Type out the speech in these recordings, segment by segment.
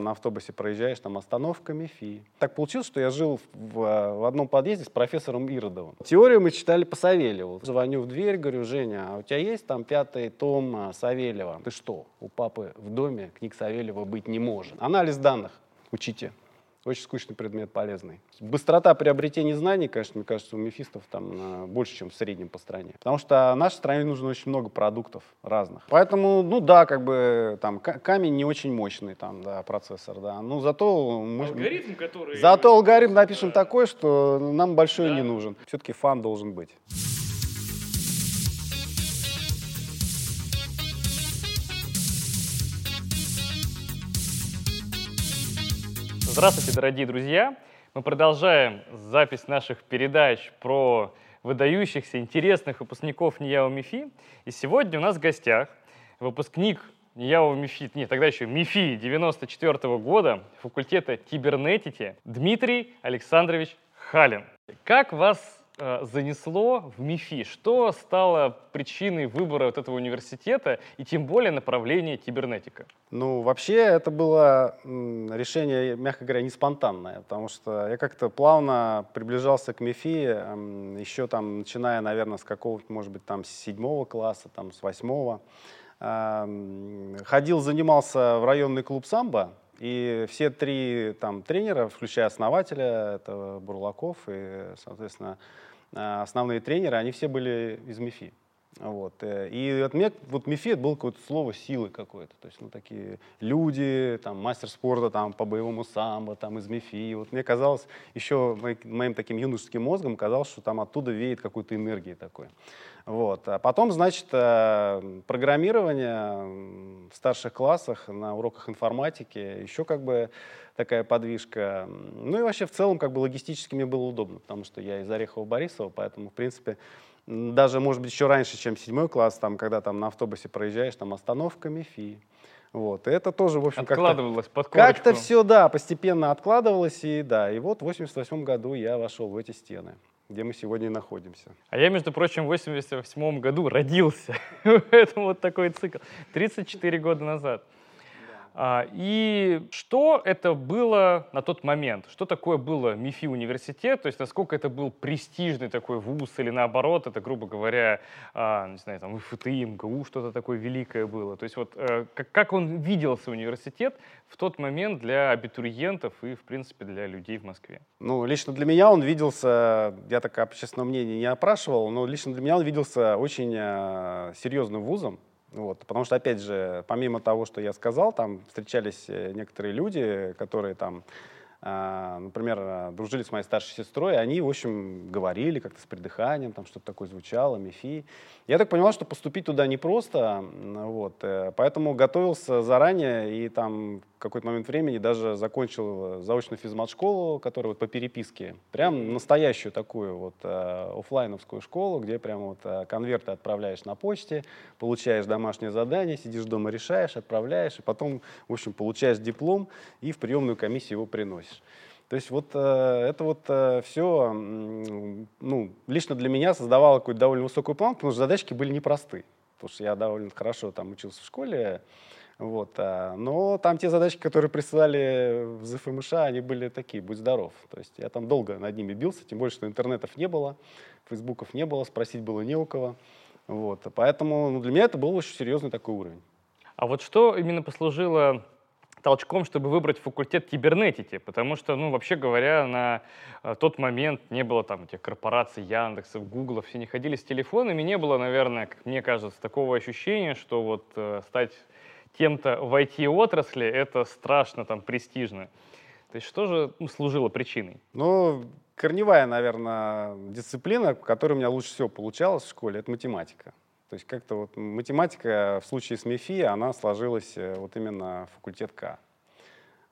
там на автобусе проезжаешь, там остановка МИФИ. Так получилось, что я жил в, в одном подъезде с профессором Иродовым. Теорию мы читали по Савельеву. Звоню в дверь, говорю, Женя, а у тебя есть там пятый том а, Савельева? Ты что, у папы в доме книг Савельева быть не может? Анализ данных учите. Очень скучный предмет, полезный. Быстрота приобретения знаний, конечно, мне кажется, у мефистов там больше, чем в среднем по стране. Потому что нашей стране нужно очень много продуктов разных. Поэтому, ну да, как бы там камень не очень мощный, там, да, процессор, да. Но зато мы... Алгоритм, который... Зато алгоритм напишем да. такой, что нам большой да. не нужен. Все-таки фан должен быть. Здравствуйте, дорогие друзья! Мы продолжаем запись наших передач про выдающихся, интересных выпускников НИЯО МИФИ. И сегодня у нас в гостях выпускник НИЯО МИФИ, нет, тогда еще МИФИ 94 -го года факультета кибернетики Дмитрий Александрович Халин. Как вас Э, занесло в МИФИ? Что стало причиной выбора вот этого университета и тем более направления кибернетика? Ну, вообще это было решение, мягко говоря, не спонтанное, потому что я как-то плавно приближался к МИФИ, еще там, начиная, наверное, с какого-то, может быть, там, с седьмого класса, там, с восьмого. Ходил, занимался в районный клуб «Самбо», и все три там тренера, включая основателя, это Бурлаков и, соответственно, основные тренеры, они все были из МИФИ. Вот. Э, и от меня, вот МИФИ это было какое-то слово силы какое-то. То есть, ну, такие люди, там, мастер спорта там, по боевому самбо, там, из МИФИ. Вот мне казалось, еще моим таким юношеским мозгом казалось, что там оттуда веет какой-то энергии такой. Вот. А потом, значит, э, программирование в старших классах на уроках информатики, еще как бы такая подвижка. Ну и вообще в целом как бы логистически мне было удобно, потому что я из Орехова-Борисова, поэтому, в принципе, даже, может быть, еще раньше, чем седьмой класс, там, когда там на автобусе проезжаешь, там остановка МИФИ. Вот. И это тоже, в общем, Откладывалось как-то, под Как-то все, да, постепенно откладывалось. И да, и вот в 88 году я вошел в эти стены где мы сегодня и находимся. А я, между прочим, в 88 году родился. Поэтому вот такой цикл. 34 года назад. А, и что это было на тот момент? Что такое было МИФИ университет? То есть насколько это был престижный такой вуз или наоборот, это, грубо говоря, а, не знаю, там ИФТИ, МГУ, что-то такое великое было? То есть вот э, как он виделся университет в тот момент для абитуриентов и, в принципе, для людей в Москве? Ну, лично для меня он виделся, я так общественное мнение не опрашивал, но лично для меня он виделся очень э, серьезным вузом, вот, потому что, опять же, помимо того, что я сказал, там встречались э, некоторые люди, которые там например, а, дружили с моей старшей сестрой, и они, в общем, говорили как-то с придыханием, там что-то такое звучало, МИФИ. Я так понимал, что поступить туда непросто, вот, э, поэтому готовился заранее и там в какой-то момент времени даже закончил заочную физмат-школу, которая вот по переписке, прям настоящую такую вот э, офлайновскую школу, где прям вот э, конверты отправляешь на почте, получаешь домашнее задание, сидишь дома, решаешь, отправляешь, и потом, в общем, получаешь диплом и в приемную комиссию его приносишь. То есть вот э, это вот э, все, ну, лично для меня создавало какую-то довольно высокую планку, потому что задачки были непростые. Потому что я довольно хорошо там учился в школе, вот, а, но там те задачки, которые присылали в ЗФМШ, они были такие, будь здоров. То есть я там долго над ними бился, тем более, что интернетов не было, фейсбуков не было, спросить было не у кого. Вот, поэтому ну, для меня это был очень серьезный такой уровень. А вот что именно послужило толчком, чтобы выбрать факультет кибернетики, потому что, ну, вообще говоря, на э, тот момент не было там этих корпораций Яндексов, Гугла, все не ходили с телефонами, не было, наверное, как мне кажется, такого ощущения, что вот э, стать кем-то в IT-отрасли это страшно там престижно. То есть что же ну, служило причиной? Ну, корневая, наверное, дисциплина, которая у меня лучше всего получалась в школе, это математика. То есть как-то вот математика в случае с МИФИ, она сложилась э, вот именно факультет К.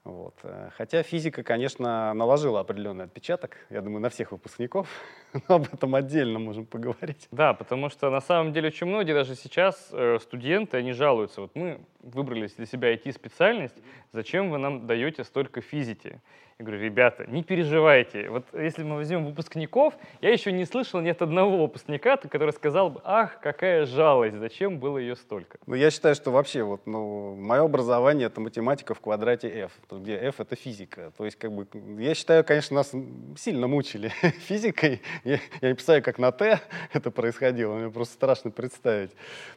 Вот. Э, хотя физика, конечно, наложила определенный отпечаток, я думаю, на всех выпускников, но об этом отдельно можем поговорить. Да, потому что на самом деле очень многие даже сейчас э, студенты, они жалуются, вот мы выбрали для себя IT-специальность, зачем вы нам даете столько физики? Я говорю, ребята, не переживайте. Вот если мы возьмем выпускников, я еще не слышал ни от одного выпускника, который сказал бы, ах, какая жалость, зачем было ее столько? Ну, я считаю, что вообще вот, ну, мое образование — это математика в квадрате f. где F — это физика. То есть, как бы, я считаю, конечно, нас сильно мучили физикой. Я, я не представляю, как на Т это происходило, мне просто страшно представить.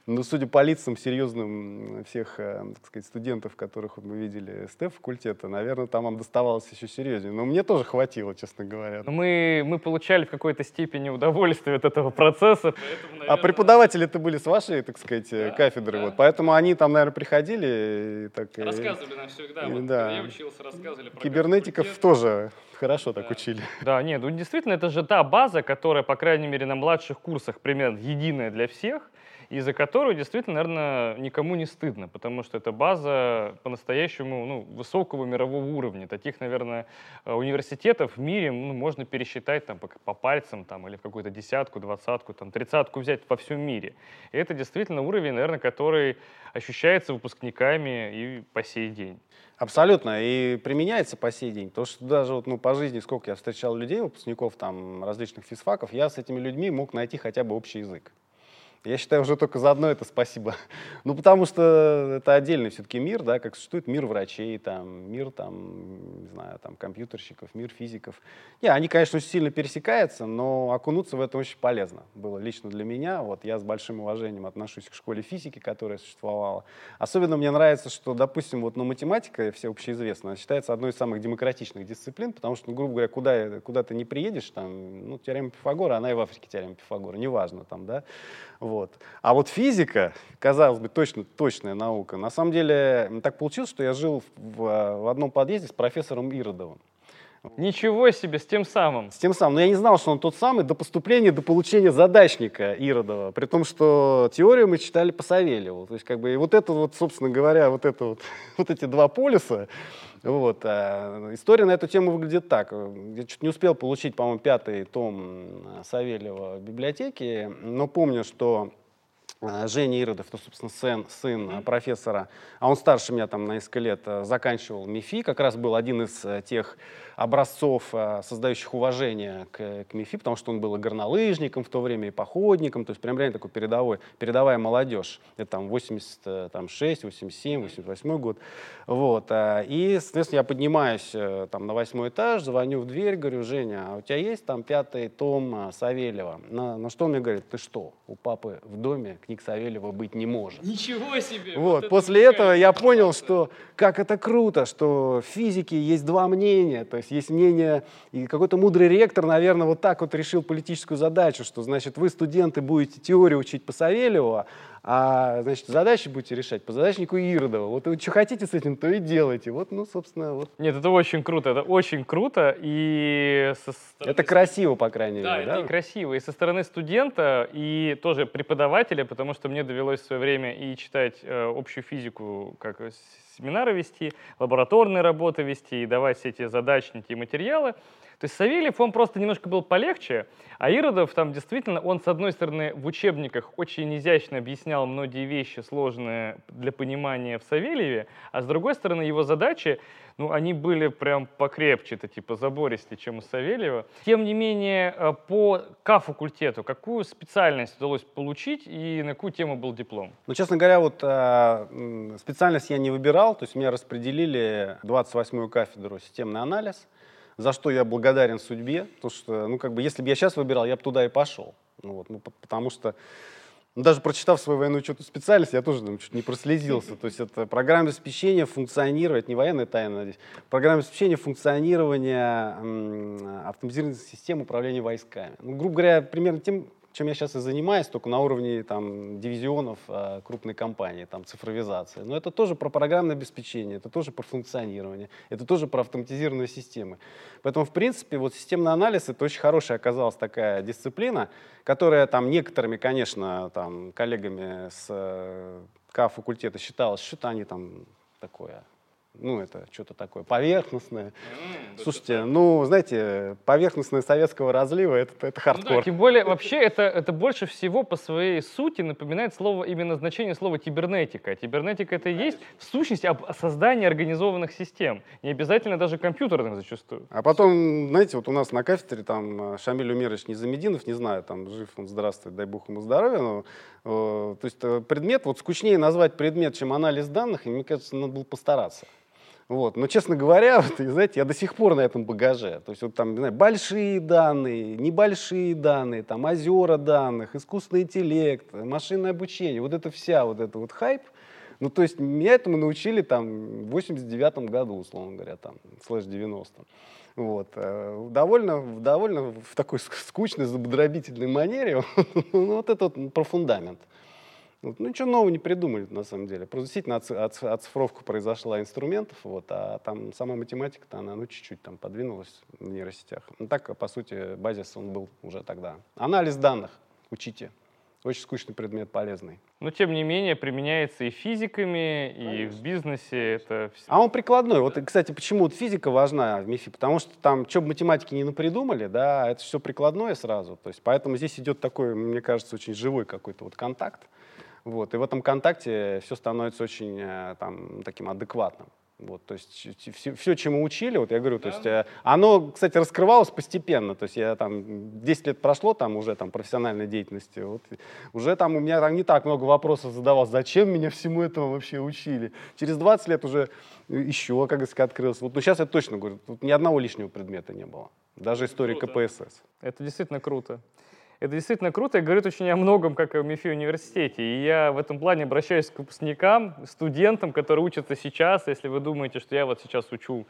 Но судя по лицам серьезным всех, э, так сказать, студентов, которых мы видели с Т-факультета, наверное, там вам доставалось еще серьезнее. Но мне тоже хватило, честно говоря. Мы, мы получали в какой-то степени удовольствие от этого процесса. Поэтому, наверное... А преподаватели-то были с вашей, так сказать, да, кафедры. Да. Вот, поэтому они там, наверное, приходили и так... Рассказывали нам всегда. И, вот, да. я учился, рассказывали про Кибернетиков тоже хорошо так учили. Да, нет, ну действительно, это же та база, которая, по крайней мере, на младших курсах примерно единая для всех и за которую действительно, наверное, никому не стыдно, потому что это база по-настоящему ну, высокого мирового уровня. Таких, наверное, э, университетов в мире ну, можно пересчитать там, по, по пальцам там, или в какую-то десятку, двадцатку, там, тридцатку взять во всем мире. И это действительно уровень, наверное, который ощущается выпускниками и по сей день. Абсолютно. И применяется по сей день. То, что даже вот, ну, по жизни, сколько я встречал людей, выпускников там, различных физфаков, я с этими людьми мог найти хотя бы общий язык. Я считаю, уже только за одно это спасибо. Ну, потому что это отдельный все-таки мир, да, как существует мир врачей, там, мир, там, не знаю, там, компьютерщиков, мир физиков. Не, они, конечно, очень сильно пересекаются, но окунуться в это очень полезно было лично для меня. Вот я с большим уважением отношусь к школе физики, которая существовала. Особенно мне нравится, что, допустим, вот, ну, математика, все общеизвестно, считается одной из самых демократичных дисциплин, потому что, ну, грубо говоря, куда, куда ты не приедешь, там, ну, теорема Пифагора, она и в Африке теорема Пифагора, неважно, там, да, вот. А вот физика, казалось бы, точно, точная наука. На самом деле так получилось, что я жил в, в одном подъезде с профессором Иродовым. Ничего себе, с тем самым. С тем самым. Но я не знал, что он тот самый до поступления, до получения задачника Иродова. При том, что теорию мы читали по Савельеву. То есть, как бы, и вот это вот, собственно говоря, вот это вот, вот эти два полюса, вот. А история на эту тему выглядит так. Я чуть не успел получить, по-моему, пятый том Савельева в библиотеке, но помню, что а, Женя Иродов, это, собственно, сын, сын профессора, а он старше меня там на несколько лет, заканчивал МИФИ, как раз был один из э, тех образцов, э, создающих уважение к, к МИФИ, потому что он был и горнолыжником в то время, и походником, то есть прям реально такой передовой, передовая молодежь. Это там 86, 87, 88 год. Вот. Э, и, соответственно, я поднимаюсь э, там на восьмой этаж, звоню в дверь, говорю, Женя, а у тебя есть там пятый том Савельева? На, на что он мне говорит, ты что, у папы в доме книг Савельева быть не может. Ничего себе! Вот. вот После этого я понял, что как это круто, что в физике есть два мнения, то есть есть мнение, и какой-то мудрый ректор, наверное, вот так вот решил политическую задачу, что, значит, вы, студенты, будете теорию учить по Савельеву, а, значит, задачи будете решать по задачнику Иродова. Вот вы что хотите с этим, то и делайте. Вот, ну, собственно, вот. Нет, это очень круто, это очень круто, и со стороны... Это красиво, по крайней да, мере, да? это и красиво, и со стороны студента, и тоже преподавателя, потому что мне довелось в свое время и читать э, общую физику, как семинары вести, лабораторные работы вести и давать все эти задачники и материалы. То есть Савельев, он просто немножко был полегче, а Иродов там действительно, он с одной стороны в учебниках очень изящно объяснял многие вещи сложные для понимания в Савельеве, а с другой стороны его задачи, ну, они были прям покрепче, это типа забористее, чем у Савельева. Тем не менее, э, по К-факультету какую специальность удалось получить и на какую тему был диплом? Ну, честно говоря, вот э, специальность я не выбирал, то есть меня распределили 28-ю кафедру системный анализ – за что я благодарен судьбе, потому что, ну, как бы, если бы я сейчас выбирал, я бы туда и пошел. Ну, вот, ну, потому что, ну, даже прочитав свою военную учетную специальность, я тоже там, чуть не прослезился. То есть это программа обеспечения функционирования, не военная тайна, надеюсь, программа обеспечения функционирования автоматизированной системы управления войсками. Ну, грубо говоря, примерно тем, чем я сейчас и занимаюсь, только на уровне там, дивизионов э, крупной компании, там, цифровизация. Но это тоже про программное обеспечение, это тоже про функционирование, это тоже про автоматизированные системы. Поэтому, в принципе, вот системный анализ — это очень хорошая оказалась такая дисциплина, которая там некоторыми, конечно, там, коллегами с э, К-факультета считалась, что-то они там такое ну, это что-то такое поверхностное. Mm, Слушайте, ну, знаете, поверхностное советского разлива это, это хардкор. Ну, да, тем более, вообще, это, это больше всего по своей сути напоминает слово, именно значение слова кибернетика. Кибернетика это и есть в сущности об создании организованных систем. Не обязательно даже компьютерных зачастую. А потом, знаете, вот у нас на кафедре там э, Шамиль Умерович Незамединов, не знаю, там жив он, здравствует, дай бог ему здоровья, но э, то есть э, предмет, вот скучнее назвать предмет, чем анализ данных, и мне кажется, надо было постараться. Вот. Но, честно говоря, вот, знаете, я до сих пор на этом багаже. То есть вот там, знаю, большие данные, небольшие данные, там озера данных, искусственный интеллект, машинное обучение, вот это вся вот это вот хайп. Ну, то есть меня этому научили там в 89 году, условно говоря, там, слэш 90 вот. Э, довольно, довольно в такой скучной, забодробительной манере. Ну, вот это вот про фундамент. Вот. Ну, ничего нового не придумали, на самом деле. Просто действительно оцифровка произошла инструментов, вот, а там сама математика-то, она ну, чуть-чуть там подвинулась в нейросетях. Ну, так, по сути, базис он был уже тогда. Анализ данных учите. Очень скучный предмет, полезный. Но, тем не менее, применяется и физиками, и в бизнесе. Это... А он прикладной. Вот, кстати, почему вот физика важна в МИФИ? Потому что там, что бы математики не напридумали, да, это все прикладное сразу. То есть, поэтому здесь идет такой, мне кажется, очень живой какой-то вот контакт. Вот, и в этом контакте все становится очень э, там, таким адекватным. Вот, то есть все, все, чему учили, вот я говорю, да. то есть э, оно, кстати, раскрывалось постепенно. То есть я там 10 лет прошло там уже там профессиональной деятельности, вот, уже там у меня там не так много вопросов задавалось, зачем меня всему этому вообще учили. Через 20 лет уже еще, как сказать, открылся. Вот, но сейчас я точно говорю, тут ни одного лишнего предмета не было, даже истории КПСС. Это действительно круто. Это действительно круто и говорит очень о многом, как и в МИФИ университете. И я в этом плане обращаюсь к выпускникам, студентам, которые учатся сейчас. Если вы думаете, что я вот сейчас учу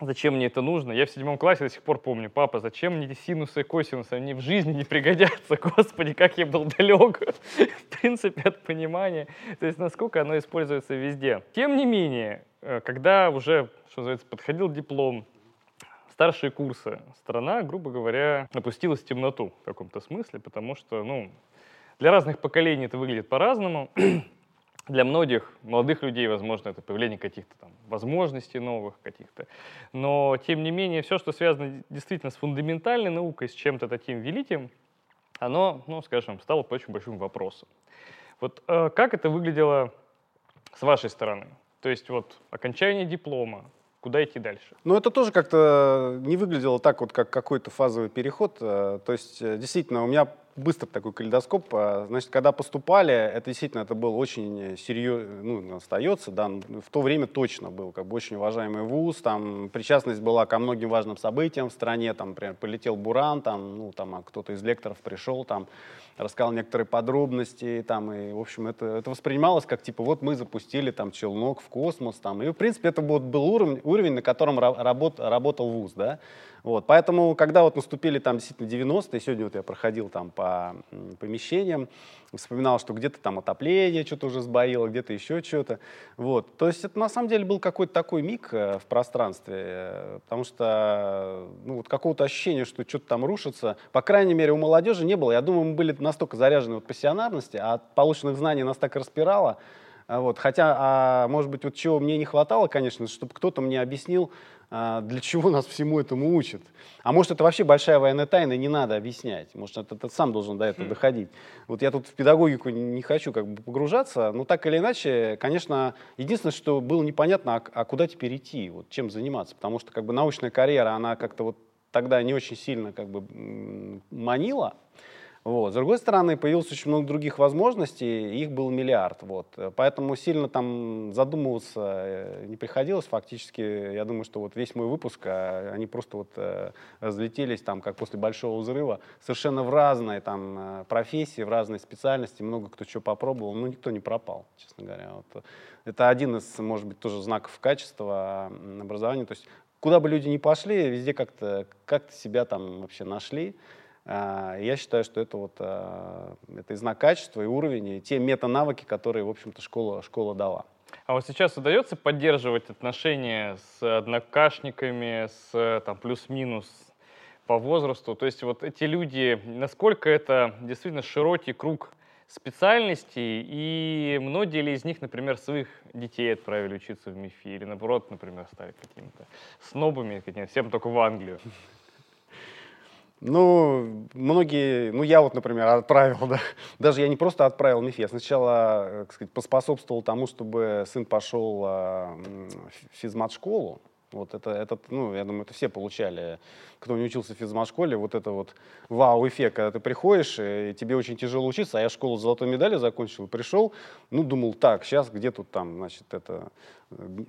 Зачем мне это нужно? Я в седьмом классе до сих пор помню, папа, зачем мне эти синусы и косинусы? Они в жизни не пригодятся. Господи, как я был далек, в принципе, от понимания. То есть, насколько оно используется везде. Тем не менее, э, когда уже, что называется, подходил диплом, старшие курсы страна, грубо говоря, опустилась в темноту в каком-то смысле, потому что, ну, для разных поколений это выглядит по-разному. Для многих молодых людей, возможно, это появление каких-то там возможностей новых каких-то. Но, тем не менее, все, что связано действительно с фундаментальной наукой, с чем-то таким великим, оно, ну, скажем, стало очень большим вопросом. Вот э, как это выглядело с вашей стороны? То есть вот окончание диплома, куда идти дальше? Ну, это тоже как-то не выглядело так вот, как какой-то фазовый переход. Э, то есть, э, действительно, у меня быстро такой калейдоскоп. А, значит, когда поступали, это действительно это был очень серьезно, ну, остается, да, в то время точно был как бы очень уважаемый вуз, там причастность была ко многим важным событиям в стране, там, например, полетел Буран, там, ну, там, а кто-то из лекторов пришел, там, рассказал некоторые подробности, там, и, в общем, это, это воспринималось как, типа, вот мы запустили, там, челнок в космос, там, и, в принципе, это вот был уровень, уровень на котором работ, работал вуз, да, вот, поэтому, когда вот наступили там действительно 90-е, сегодня вот я проходил там по помещениям, вспоминал, что где-то там отопление что-то уже сбоило, где-то еще что-то. Вот. То есть это на самом деле был какой-то такой миг э, в пространстве, э, потому что ну, вот какого-то ощущения, что что-то там рушится, по крайней мере, у молодежи не было. Я думаю, мы были настолько заряжены вот пассионарности, а от полученных знаний нас так распирало, вот. Хотя, а, может быть, вот чего мне не хватало, конечно, чтобы кто-то мне объяснил, а, для чего нас всему этому учат. А может, это вообще большая военная тайна, и не надо объяснять. Может, это, ты сам должен до этого хм. доходить. Вот я тут в педагогику не хочу как бы погружаться, но так или иначе, конечно, единственное, что было непонятно, а, а куда теперь идти, вот, чем заниматься. Потому что как бы научная карьера, она как-то вот тогда не очень сильно как бы манила. Вот. С другой стороны, появилось очень много других возможностей, их был миллиард. Вот. Поэтому сильно там задумываться э, не приходилось. Фактически, я думаю, что вот весь мой выпуск, а, они просто вот э, разлетелись там, как после большого взрыва, совершенно в разные там э, профессии, в разные специальности, много кто что попробовал, но никто не пропал, честно говоря. Вот. Это один из, может быть, тоже знаков качества образования. То есть куда бы люди ни пошли, везде как-то как себя там вообще нашли. А, я считаю, что это, вот, а, это и знак качества, и уровень, и те мета-навыки, которые, в общем-то, школа, школа дала. А вот сейчас удается поддерживать отношения с однокашниками, с там, плюс-минус по возрасту? То есть вот эти люди, насколько это действительно широкий круг специальностей, и многие ли из них, например, своих детей отправили учиться в МИФИ, или наоборот, например, стали какими-то снобами, всем только в Англию? Ну, многие, ну я вот, например, отправил, да, даже я не просто отправил МИФ, я сначала, так сказать, поспособствовал тому, чтобы сын пошел а, в физмат-школу, Вот это, это, ну, я думаю, это все получали, кто не учился в физмат-школе, вот это вот вау-эффект, когда ты приходишь, и тебе очень тяжело учиться, а я школу с золотой медалью закончил, пришел, ну, думал, так, сейчас где тут там, значит, это,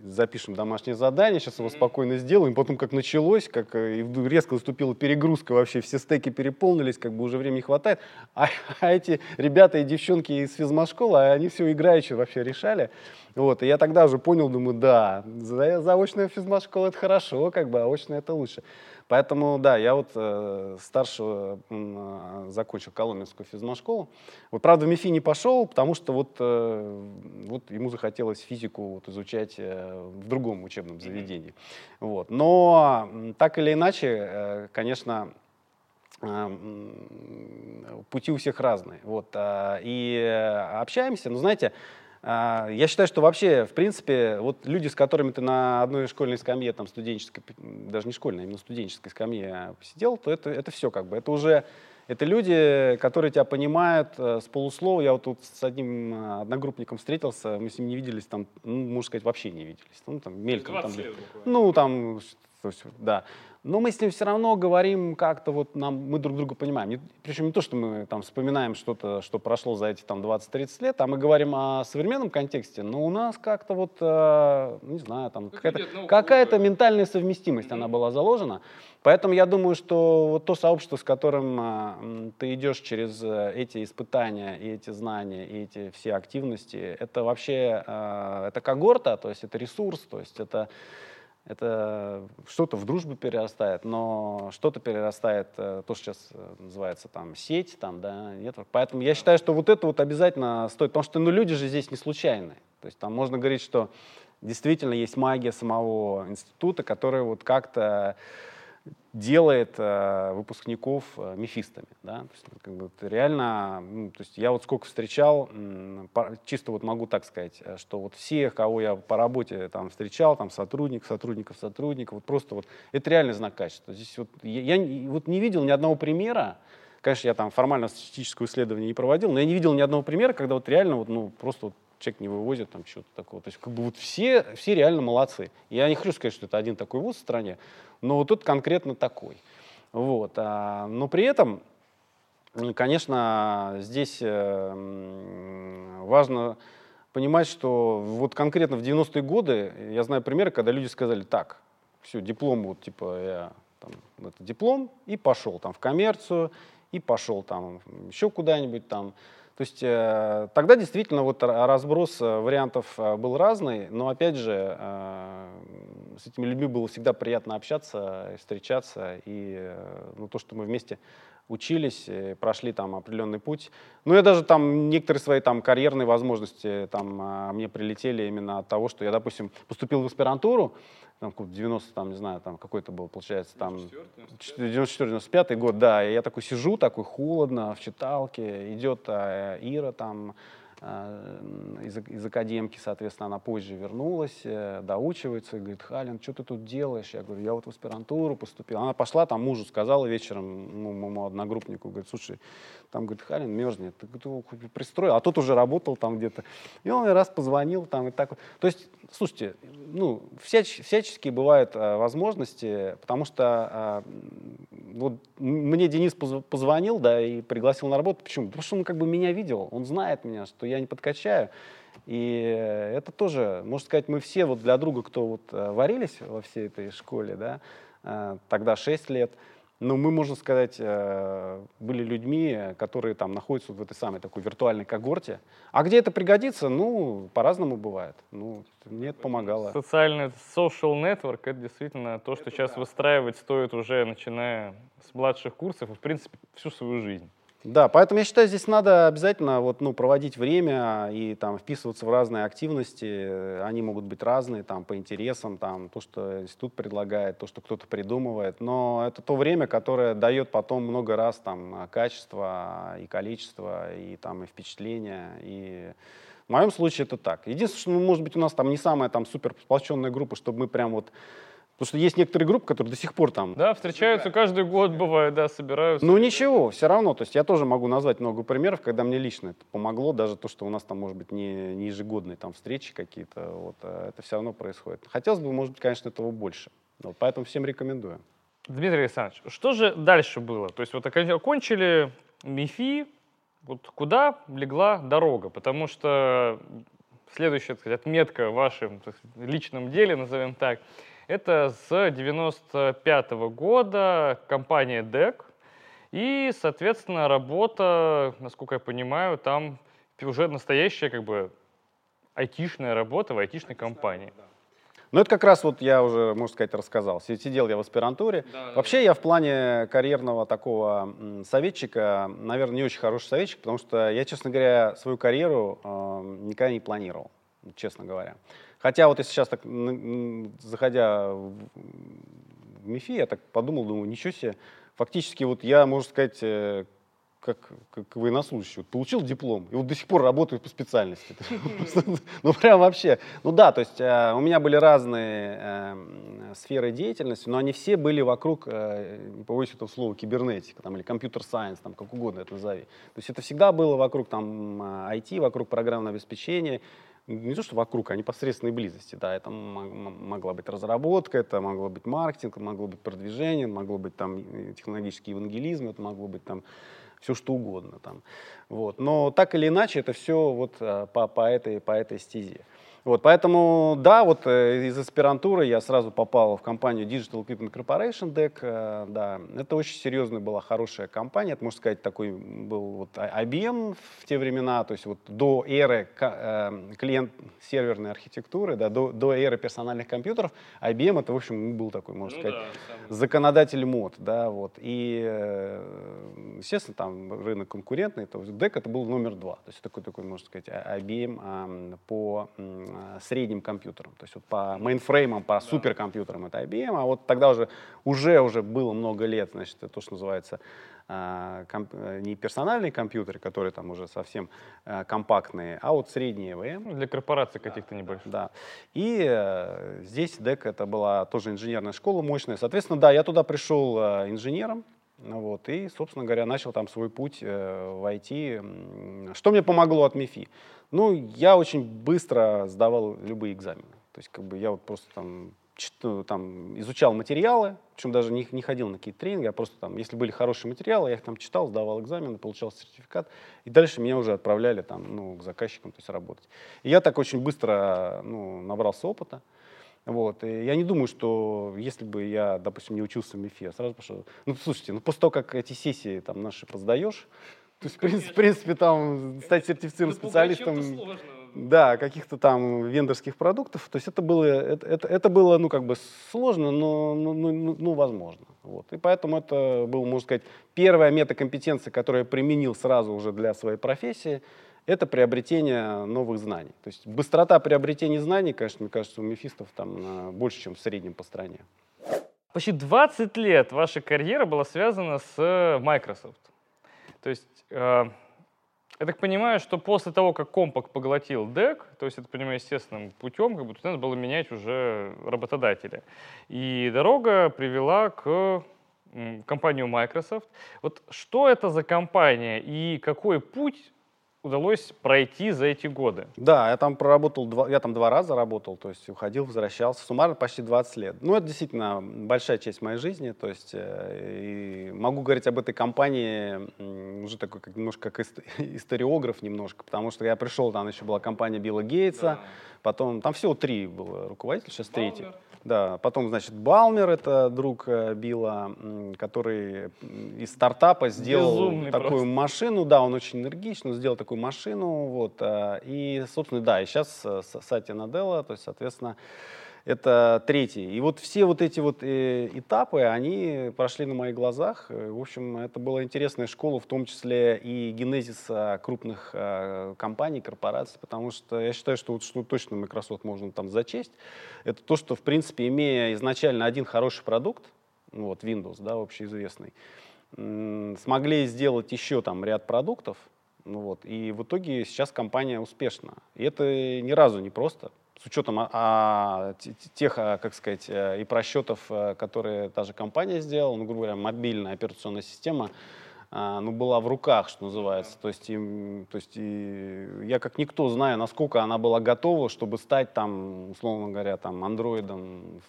запишем домашнее задание, сейчас его спокойно сделаем, потом как началось, как э, резко наступила перегрузка, вообще все стеки переполнились, как бы уже времени не хватает, а, а эти ребята и девчонки из физмат-школы, они все играючи вообще решали, вот, и я тогда уже понял, думаю, да, заочная физмат-школа это хорошо, как бы, а очная это лучше. Поэтому, да, я вот э, старшего э, закончил Коломенскую физмат-школу. Вот, правда, в МИФИ не пошел, потому что вот, э, вот ему захотелось физику вот, изучать э, в другом учебном заведении. Вот. Но так или иначе, э, конечно, э, пути у всех разные. Вот, э, и общаемся, но знаете, а, я считаю, что вообще, в принципе, вот люди, с которыми ты на одной школьной скамье, там, студенческой, даже не школьной, а именно студенческой скамье посидел, то это, это все как бы, это уже, это люди, которые тебя понимают э, с полуслова. Я вот тут с одним э, одногруппником встретился, мы с ним не виделись, там, ну, можно сказать, вообще не виделись. Ну, там, мельком. Там, ну, там, то есть, да. Но мы с ним все равно говорим как-то, вот нам, мы друг друга понимаем. Не, причем не то, что мы там вспоминаем что-то, что прошло за эти там 20-30 лет, а мы говорим о современном контексте, но у нас как-то вот, э, не знаю, там какая-то, какая-то ментальная совместимость, mm-hmm. она была заложена. Поэтому я думаю, что вот то сообщество, с которым э, ты идешь через э, эти испытания и эти знания, и эти все активности, это вообще, э, это когорта, то есть это ресурс, то есть это это что-то в дружбу перерастает, но что-то перерастает, э, то, что сейчас э, называется там сеть, там, да, нет. Поэтому я считаю, что вот это вот обязательно стоит, потому что ну, люди же здесь не случайные. То есть там можно говорить, что действительно есть магия самого института, которая вот как-то делает э, выпускников э, мефистами. Да? То есть, как бы, реально, ну, то есть я вот сколько встречал, м, по, чисто вот могу так сказать, э, что вот всех, кого я по работе там встречал, там сотрудник, сотрудников, сотрудников, вот просто вот, это реальный знак качества. Здесь вот, я, я вот не видел ни одного примера, конечно, я там формально статистическое исследование не проводил, но я не видел ни одного примера, когда вот реально вот, ну, просто вот человек не вывозит там что-то такого. То есть как бы вот все, все реально молодцы. Я не хочу сказать, что это один такой вуз в стране, но вот тут конкретно такой. Вот. А, но при этом, конечно, здесь э, важно понимать, что вот конкретно в 90-е годы я знаю примеры, когда люди сказали, так, все, диплом, вот типа я там, это диплом, и пошел там в коммерцию, и пошел там еще куда-нибудь там. То есть э, тогда действительно вот разброс э, вариантов э, был разный, но опять же э, с этими людьми было всегда приятно общаться, встречаться, и э, ну, то, что мы вместе учились, прошли там определенный путь. Ну, я даже там некоторые свои там карьерные возможности там а, мне прилетели именно от того, что я, допустим, поступил в аспирантуру, там, 90, там, не знаю, там, какой то был, получается, там, 94-95 год, да, и я такой сижу, такой холодно, в читалке, идет а, Ира там, из, из академки, соответственно, она позже вернулась, э, доучивается, и говорит, Халин, что ты тут делаешь? Я говорю, я вот в аспирантуру поступила. Она пошла, там мужу сказала вечером, ну, моему одногруппнику, говорит, слушай, там, говорит, Халин мерзнет, ты, ты пристроил, а тот уже работал там где-то. И он раз позвонил там и так. То есть, слушайте, ну, всяч, всяческие бывают а, возможности, потому что а, вот мне Денис позвонил, да, и пригласил на работу. Почему? Потому что он как бы меня видел, он знает меня, что я не подкачаю. И это тоже, можно сказать, мы все вот для друга, кто вот а, варились во всей этой школе, да, а, тогда 6 лет, но мы, можно сказать, э, были людьми, которые там находятся в этой самой такой виртуальной когорте. А где это пригодится? Ну, по-разному бывает. Ну, мне это помогало. Социальный social network — это действительно то, что это сейчас да. выстраивать стоит уже начиная с младших курсов и, в принципе, всю свою жизнь. Да, поэтому я считаю, здесь надо обязательно вот, ну, проводить время и там, вписываться в разные активности. Они могут быть разные там, по интересам, там, то, что институт предлагает, то, что кто-то придумывает. Но это то время, которое дает потом много раз там, качество и количество, и, там, и впечатления. И в моем случае это так. Единственное, что, ну, может быть, у нас там не самая там, супер сплоченная группа, чтобы мы прям вот Потому что есть некоторые группы, которые до сих пор там... Да, встречаются каждый год, бывает, да, собираются. Ну ничего, все равно. То есть я тоже могу назвать много примеров, когда мне лично это помогло, даже то, что у нас там, может быть, не, не ежегодные там встречи какие-то, вот, а это все равно происходит. Хотелось бы, может быть, конечно, этого больше. Вот, поэтому всем рекомендую. Дмитрий Александрович, что же дальше было? То есть вот окончили МИФИ, вот куда легла дорога? Потому что следующая так сказать, отметка в вашем так сказать, личном деле, назовем так, это с 95 -го года компания DEC. И, соответственно, работа, насколько я понимаю, там уже настоящая как бы айтишная работа в айтишной компании. Ну, это как раз вот я уже, можно сказать, рассказал. Сидел я в аспирантуре. Да, Вообще да. я в плане карьерного такого советчика, наверное, не очень хороший советчик, потому что я, честно говоря, свою карьеру э, никогда не планировал, честно говоря. Хотя вот если сейчас так, заходя в МИФИ, я так подумал, думаю, ничего себе. Фактически вот я, можно сказать, э, как, как военнослужащий, вот получил диплом, и вот до сих пор работаю по специальности. Ну, прям вообще. Ну да, то есть э, у меня были разные э, сферы деятельности, но они все были вокруг, не побоюсь этого слова, кибернетика, там, или компьютер-сайенс, там, как угодно это назови. То есть это всегда было вокруг там IT, вокруг программного обеспечения, не то, что вокруг, а непосредственной близости. Да, это могла быть разработка, это могло быть маркетинг, могло быть продвижение, могло быть там технологический евангелизм, это могло быть там все что угодно. Там. Вот. Но так или иначе это все вот а, по, по, этой, по этой стезе. Вот, поэтому, да, вот э, из аспирантуры я сразу попал в компанию Digital Equipment Corporation, DEC, э, да, это очень серьезная была, хорошая компания, это, можно сказать, такой был вот IBM в те времена, то есть вот до эры э, клиент-серверной архитектуры, да, до, до эры персональных компьютеров, IBM это, в общем, был такой, можно ну, сказать, да, законодатель мод, да, вот, и, естественно, там рынок конкурентный, то есть DEC это был номер два, то есть такой, такой, можно сказать, IBM по средним компьютерам. То есть вот по мейнфреймам, по суперкомпьютерам это IBM, а вот тогда уже, уже, уже было много лет, значит, то, что называется э, комп, э, не персональные компьютеры, которые там уже совсем э, компактные, а вот средние VM. Ну, для корпораций каких-то небольших. Да. И э, здесь DEC это была тоже инженерная школа мощная. Соответственно, да, я туда пришел э, инженером, вот, и, собственно говоря, начал там свой путь э, в IT. Что мне помогло от МИФИ? Ну, я очень быстро сдавал любые экзамены. То есть, как бы я вот просто там, читаю, там изучал материалы, причем даже не, не ходил на какие-то тренинги, а просто там, если были хорошие материалы, я их там читал, сдавал экзамены, получал сертификат, и дальше меня уже отправляли там, ну, к заказчикам, то есть работать. И я так очень быстро, ну, набрался опыта. Вот. И я не думаю, что если бы я, допустим, не учился в МИФе, я сразу пошел. Ну, слушайте, ну после того, как эти сессии там наши поздаешь, то есть, в принципе, в принципе, там стать сертифицированным специалистом, да, каких-то там вендорских продуктов, то есть это было, это, это, это было, ну, как бы сложно, но, ну, ну, ну, возможно. Вот. И поэтому это был, можно сказать, первая метакомпетенция, которую я применил сразу уже для своей профессии, это приобретение новых знаний. То есть быстрота приобретения знаний, конечно, мне кажется, у мефистов там больше, чем в среднем по стране. Почти 20 лет ваша карьера была связана с Microsoft. То есть, э, я так понимаю, что после того, как Compaq поглотил DEC, то есть это, понимаю, естественным путем, как бы, надо было менять уже работодателя. И дорога привела к компанию Microsoft. Вот что это за компания и какой путь удалось пройти за эти годы? Да, я там проработал, два, я там два раза работал, то есть уходил, возвращался, суммарно почти 20 лет. Ну, это действительно большая часть моей жизни, то есть э, и могу говорить об этой компании уже такой как, немножко как историограф немножко, потому что я пришел, там еще была компания Билла Гейтса, да. потом, там всего три было руководителя, сейчас Балмер. третий. Да, потом, значит, Балмер, это друг э, Билла, который из стартапа сделал Безумный такую просто. машину, да, он очень энергичный, сделал такую машину, вот, э, и, собственно, да, и сейчас э, Сатья Наделла, то есть, соответственно, это третий. И вот все вот эти вот э, этапы, они прошли на моих глазах. Э, в общем, это была интересная школа, в том числе и генезиса крупных э, компаний, корпораций, потому что я считаю, что вот что точно Microsoft можно там зачесть, это то, что, в принципе, имея изначально один хороший продукт, вот, Windows, да, общеизвестный, смогли сделать еще там ряд продуктов, ну вот, и в итоге сейчас компания успешна. И это ни разу не просто. С учетом а, а, тех, а, как сказать, э, и просчетов, э, которые та же компания сделала, ну, грубо говоря, мобильная операционная система, а, ну, была в руках, что называется. То есть, и, то есть и я как никто знаю, насколько она была готова, чтобы стать там, условно говоря, там, андроидом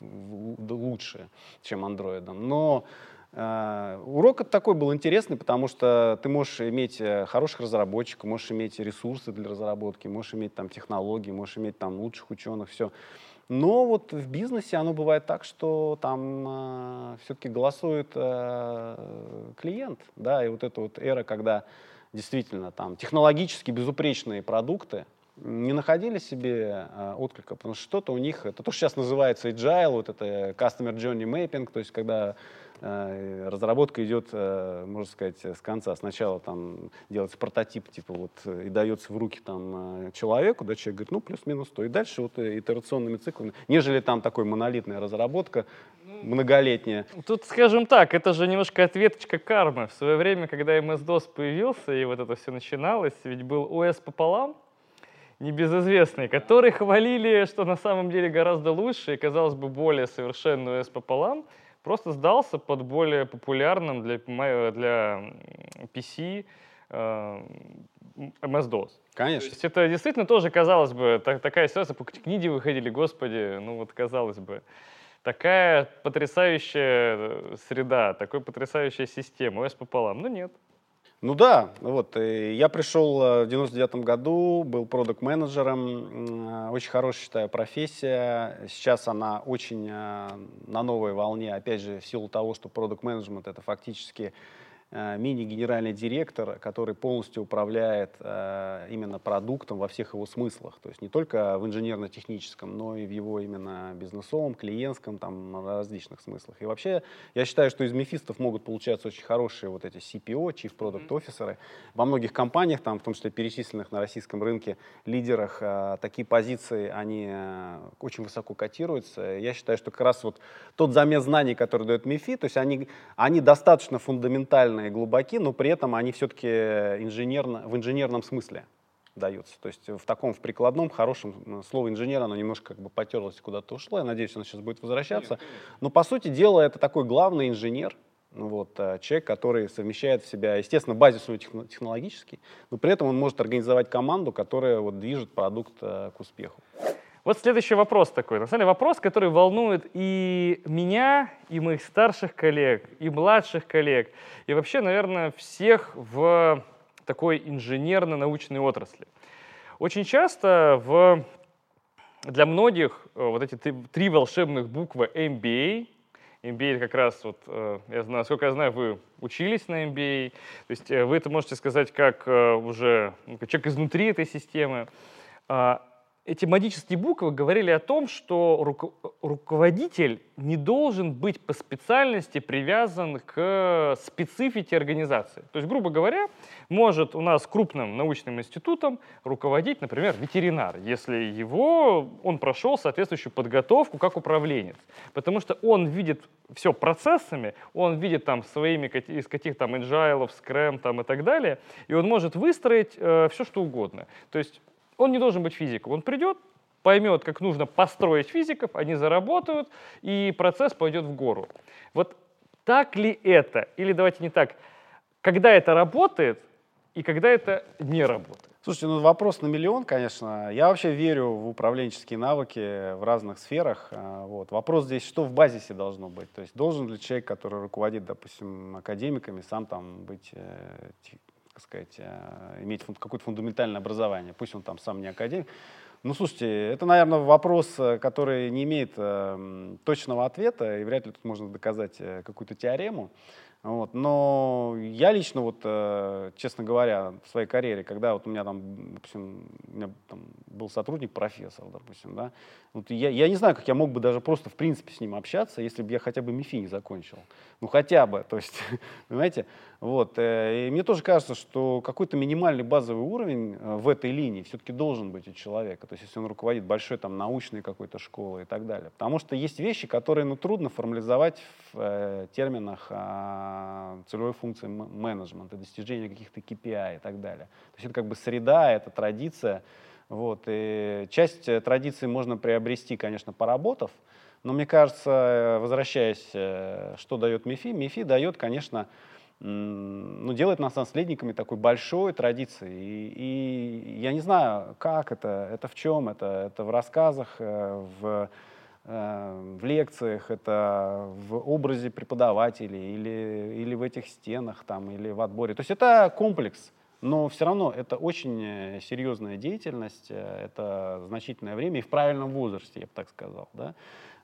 лучше, чем андроидом. Но урок такой был интересный, потому что ты можешь иметь э, хороших разработчиков, можешь иметь ресурсы для разработки, можешь иметь там технологии, можешь иметь там лучших ученых, все. Но вот в бизнесе оно бывает так, что там э, все-таки голосует э, клиент, да, и вот эта вот эра, когда действительно там технологически безупречные продукты не находили себе э, отклика, потому что что-то у них, это то, что сейчас называется agile, вот это customer journey mapping, то есть когда разработка идет, э, можно сказать, с конца. Сначала там делается прототип, типа вот, э, и дается в руки там человеку, да, человек говорит, ну, плюс-минус то. И дальше вот итерационными циклами, нежели там такой монолитная разработка, многолетняя. Тут, скажем так, это же немножко ответочка кармы. В свое время, когда MS-DOS появился, и вот это все начиналось, ведь был OS пополам, небезызвестный, который хвалили, что на самом деле гораздо лучше и, казалось бы, более совершенный OS пополам, просто сдался под более популярным для, для PC э, MS-DOS. Конечно. То есть это действительно тоже, казалось бы, так, такая ситуация, книги выходили, господи, ну вот казалось бы. Такая потрясающая среда, такая потрясающая система, OS пополам. Ну нет, ну да, вот, я пришел э, в 99 году, был продукт менеджером очень хорошая, считаю, профессия. Сейчас она очень э, на новой волне, опять же, в силу того, что продукт менеджмент это фактически мини-генеральный директор, который полностью управляет э, именно продуктом во всех его смыслах. То есть не только в инженерно-техническом, но и в его именно бизнесовом, клиентском, там, различных смыслах. И вообще я считаю, что из мефистов могут получаться очень хорошие вот эти CPO, Chief Product Officer. Во многих компаниях, там, в том числе перечисленных на российском рынке, лидерах, э, такие позиции, они э, очень высоко котируются. Я считаю, что как раз вот тот замес знаний, который дает МИФИ, то есть они, они достаточно фундаментально и глубоки, но при этом они все-таки инженерно, в инженерном смысле даются. То есть в таком, в прикладном, хорошем слово инженер, оно немножко как бы потерлось куда-то ушло. Я надеюсь, оно сейчас будет возвращаться. Но по сути дела это такой главный инженер, вот, э, человек, который совмещает в себя, естественно, базис свой технологический, но при этом он может организовать команду, которая вот, движет продукт э, к успеху. Вот следующий вопрос такой. На самом деле вопрос, который волнует и меня, и моих старших коллег, и младших коллег, и вообще, наверное, всех в такой инженерно-научной отрасли. Очень часто в, для многих э, вот эти три, волшебных буквы MBA, MBA это как раз, вот, э, я знаю, насколько я знаю, вы учились на MBA, то есть э, вы это можете сказать как уже ну, человек изнутри этой системы. Эти магические буквы говорили о том, что руко руководитель не должен быть по специальности привязан к специфике организации. То есть, грубо говоря, может у нас крупным научным институтом руководить, например, ветеринар, если его, он прошел соответствующую подготовку как управленец. Потому что он видит все процессами, он видит там своими, из каких там agile, скрэм там и так далее, и он может выстроить э, все, что угодно. То есть он не должен быть физиком. Он придет, поймет, как нужно построить физиков, они заработают, и процесс пойдет в гору. Вот так ли это? Или давайте не так. Когда это работает и когда это не работает? Слушайте, ну вопрос на миллион, конечно. Я вообще верю в управленческие навыки в разных сферах. А, вот. Вопрос здесь, что в базисе должно быть. То есть должен ли человек, который руководит, допустим, академиками, сам там быть так сказать, э, иметь какое-то фундаментальное образование, пусть он там сам не академик. Ну, слушайте, это, наверное, вопрос, э, который не имеет э, точного ответа, и вряд ли тут можно доказать э, какую-то теорему. Вот. Но я лично, вот, э, честно говоря, в своей карьере, когда вот у меня там, допустим, у меня там был сотрудник, профессор, допустим, да, вот я, я не знаю, как я мог бы даже просто в принципе с ним общаться, если бы я хотя бы МИФИ не закончил. Ну хотя бы, то есть, понимаете, вот. Э, и мне тоже кажется, что какой-то минимальный базовый уровень э, в этой линии все-таки должен быть у человека. То есть если он руководит большой там научной какой-то школой и так далее. Потому что есть вещи, которые ну, трудно формализовать в э, терминах э, целевой функции менеджмента, достижения каких-то KPI и так далее. То есть это как бы среда, это традиция, Вот, и часть традиций можно приобрести, конечно, поработав, но мне кажется, возвращаясь, что дает МИФИ, МИФИ дает, конечно, ну, делает нас наследниками такой большой традиции. И, и я не знаю, как это, это в чем, это, это в рассказах, э, в, э, в лекциях, это в образе преподавателей или, или в этих стенах там, или в отборе. То есть это комплекс. Но все равно это очень э, серьезная деятельность, это значительное время и в правильном возрасте, я бы так сказал. Да?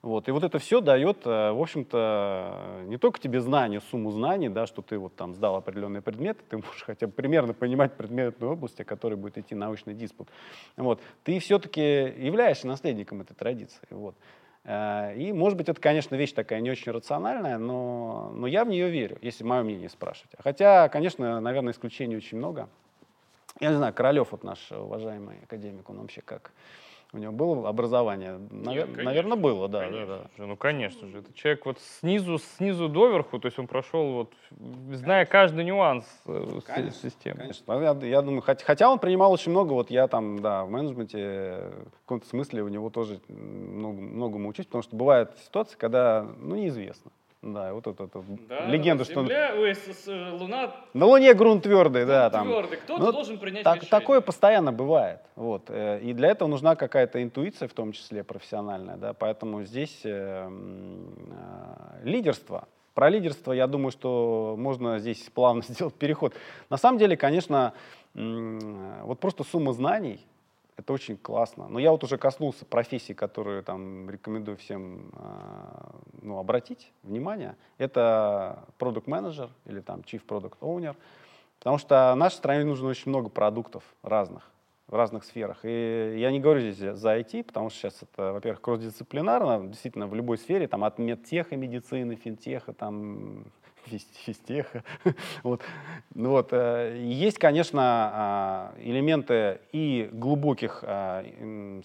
Вот. И вот это все дает, э, в общем-то, не только тебе знания, сумму знаний, да, что ты вот там сдал определенные предметы, ты можешь хотя бы примерно понимать предметную область, о которой будет идти научный диспут. Вот. Ты все-таки являешься наследником этой традиции. Вот. Э, и, может быть, это, конечно, вещь такая не очень рациональная, но, но я в нее верю, если мое мнение спрашивать. Хотя, конечно, наверное, исключений очень много. Я не знаю, Королев, вот наш уважаемый академик, он вообще как у него было образование? Нет, конечно, Наверное, было, да, конечно да, ну, конечно же. Это человек вот снизу, снизу доверху, то есть он прошел, вот, зная каждый нюанс э, конечно, системы. Конечно. Я, я думаю, хотя, хотя он принимал очень много, вот я там, да, в менеджменте в каком-то смысле у него тоже много, многому учусь, потому что бывают ситуации, когда, ну, неизвестно. Да, вот это, это да, легенда, что... Земля, ой, с, с, Луна... На Луне грунт твердый, да. Там. Твердый, кто-то ну, должен принять так, решение. Такое постоянно бывает. Вот. Э, и для этого нужна какая-то интуиция, в том числе профессиональная. Да? Поэтому здесь э, э, лидерство. Про лидерство, я думаю, что можно здесь плавно сделать переход. На самом деле, конечно, э, вот просто сумма знаний, это очень классно. Но я вот уже коснулся профессии, которую там рекомендую всем а, ну, обратить внимание. Это продукт менеджер или там chief product owner. Потому что нашей стране нужно очень много продуктов разных в разных сферах. И я не говорю здесь за IT, потому что сейчас это, во-первых, кросс-дисциплинарно, действительно, в любой сфере, там, от медтеха, медицины, финтеха, там, физтеха. вот. Ну вот. Э, есть, конечно, а, элементы и глубоких а,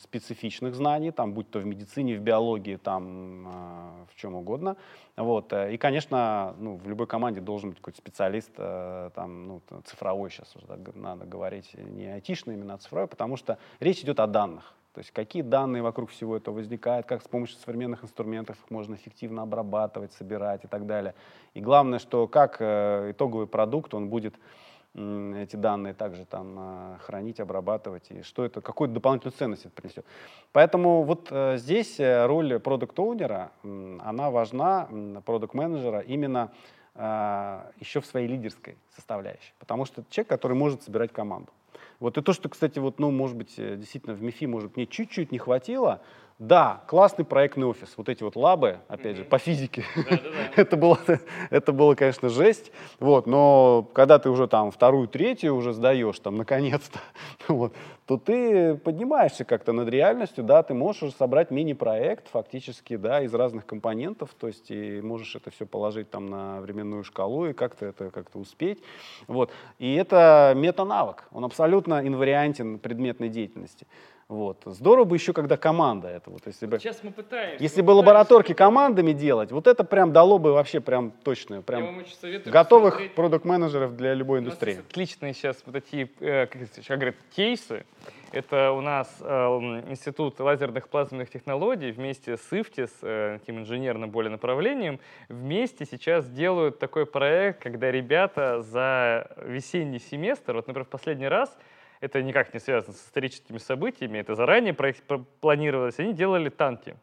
специфичных знаний, там, будь то в медицине, в биологии, там, а, в чем угодно. Вот. Э, и, конечно, ну, в любой команде должен быть какой-то специалист, э, там, ну, цифровой сейчас уже надо говорить, не айтишный именно, цифровой, потому что речь идет о данных. То есть какие данные вокруг всего этого возникают, как с помощью современных инструментов их можно эффективно обрабатывать, собирать и так далее. И главное, что как э, итоговый продукт, он будет эти данные также там э, хранить, обрабатывать, и что это, какую дополнительную ценность это принесет. Поэтому вот э, здесь роль продукт-оунера, она важна, продукт-менеджера, именно еще в своей лидерской составляющей. Потому что это человек, который может собирать команду. Вот и то, что, кстати, вот, ну, может быть, э, действительно в МИФИ, может, мне чуть-чуть не хватило, да, классный проектный офис. Вот эти вот лабы, опять mm-hmm. же, по физике. это, было, это было, конечно, жесть. Вот, но когда ты уже там вторую, третью уже сдаешь, там, наконец-то, вот, то ты поднимаешься как-то над реальностью, да, ты можешь уже собрать мини-проект фактически, да, из разных компонентов, то есть и можешь это все положить там на временную шкалу и как-то это как-то успеть. Вот. И это мета-навык, он абсолютно инвариантен предметной деятельности. Вот. Здорово бы еще, когда команда это. Вот, если бы, Сейчас мы пытаемся. Если мы бы лабораторки командами делать, вот это прям дало бы вообще прям точно, прям Я вам очень советую готовых продукт-менеджеров для любой индустрии. Отличные сейчас вот такие, э, как говорят, кейсы. Это у нас э, Институт лазерных плазменных технологий вместе с ИФТИ, с э, таким инженерным более направлением, вместе сейчас делают такой проект, когда ребята за весенний семестр, вот, например, в последний раз это никак не связано с историческими событиями, это заранее планировалось, они делали танки.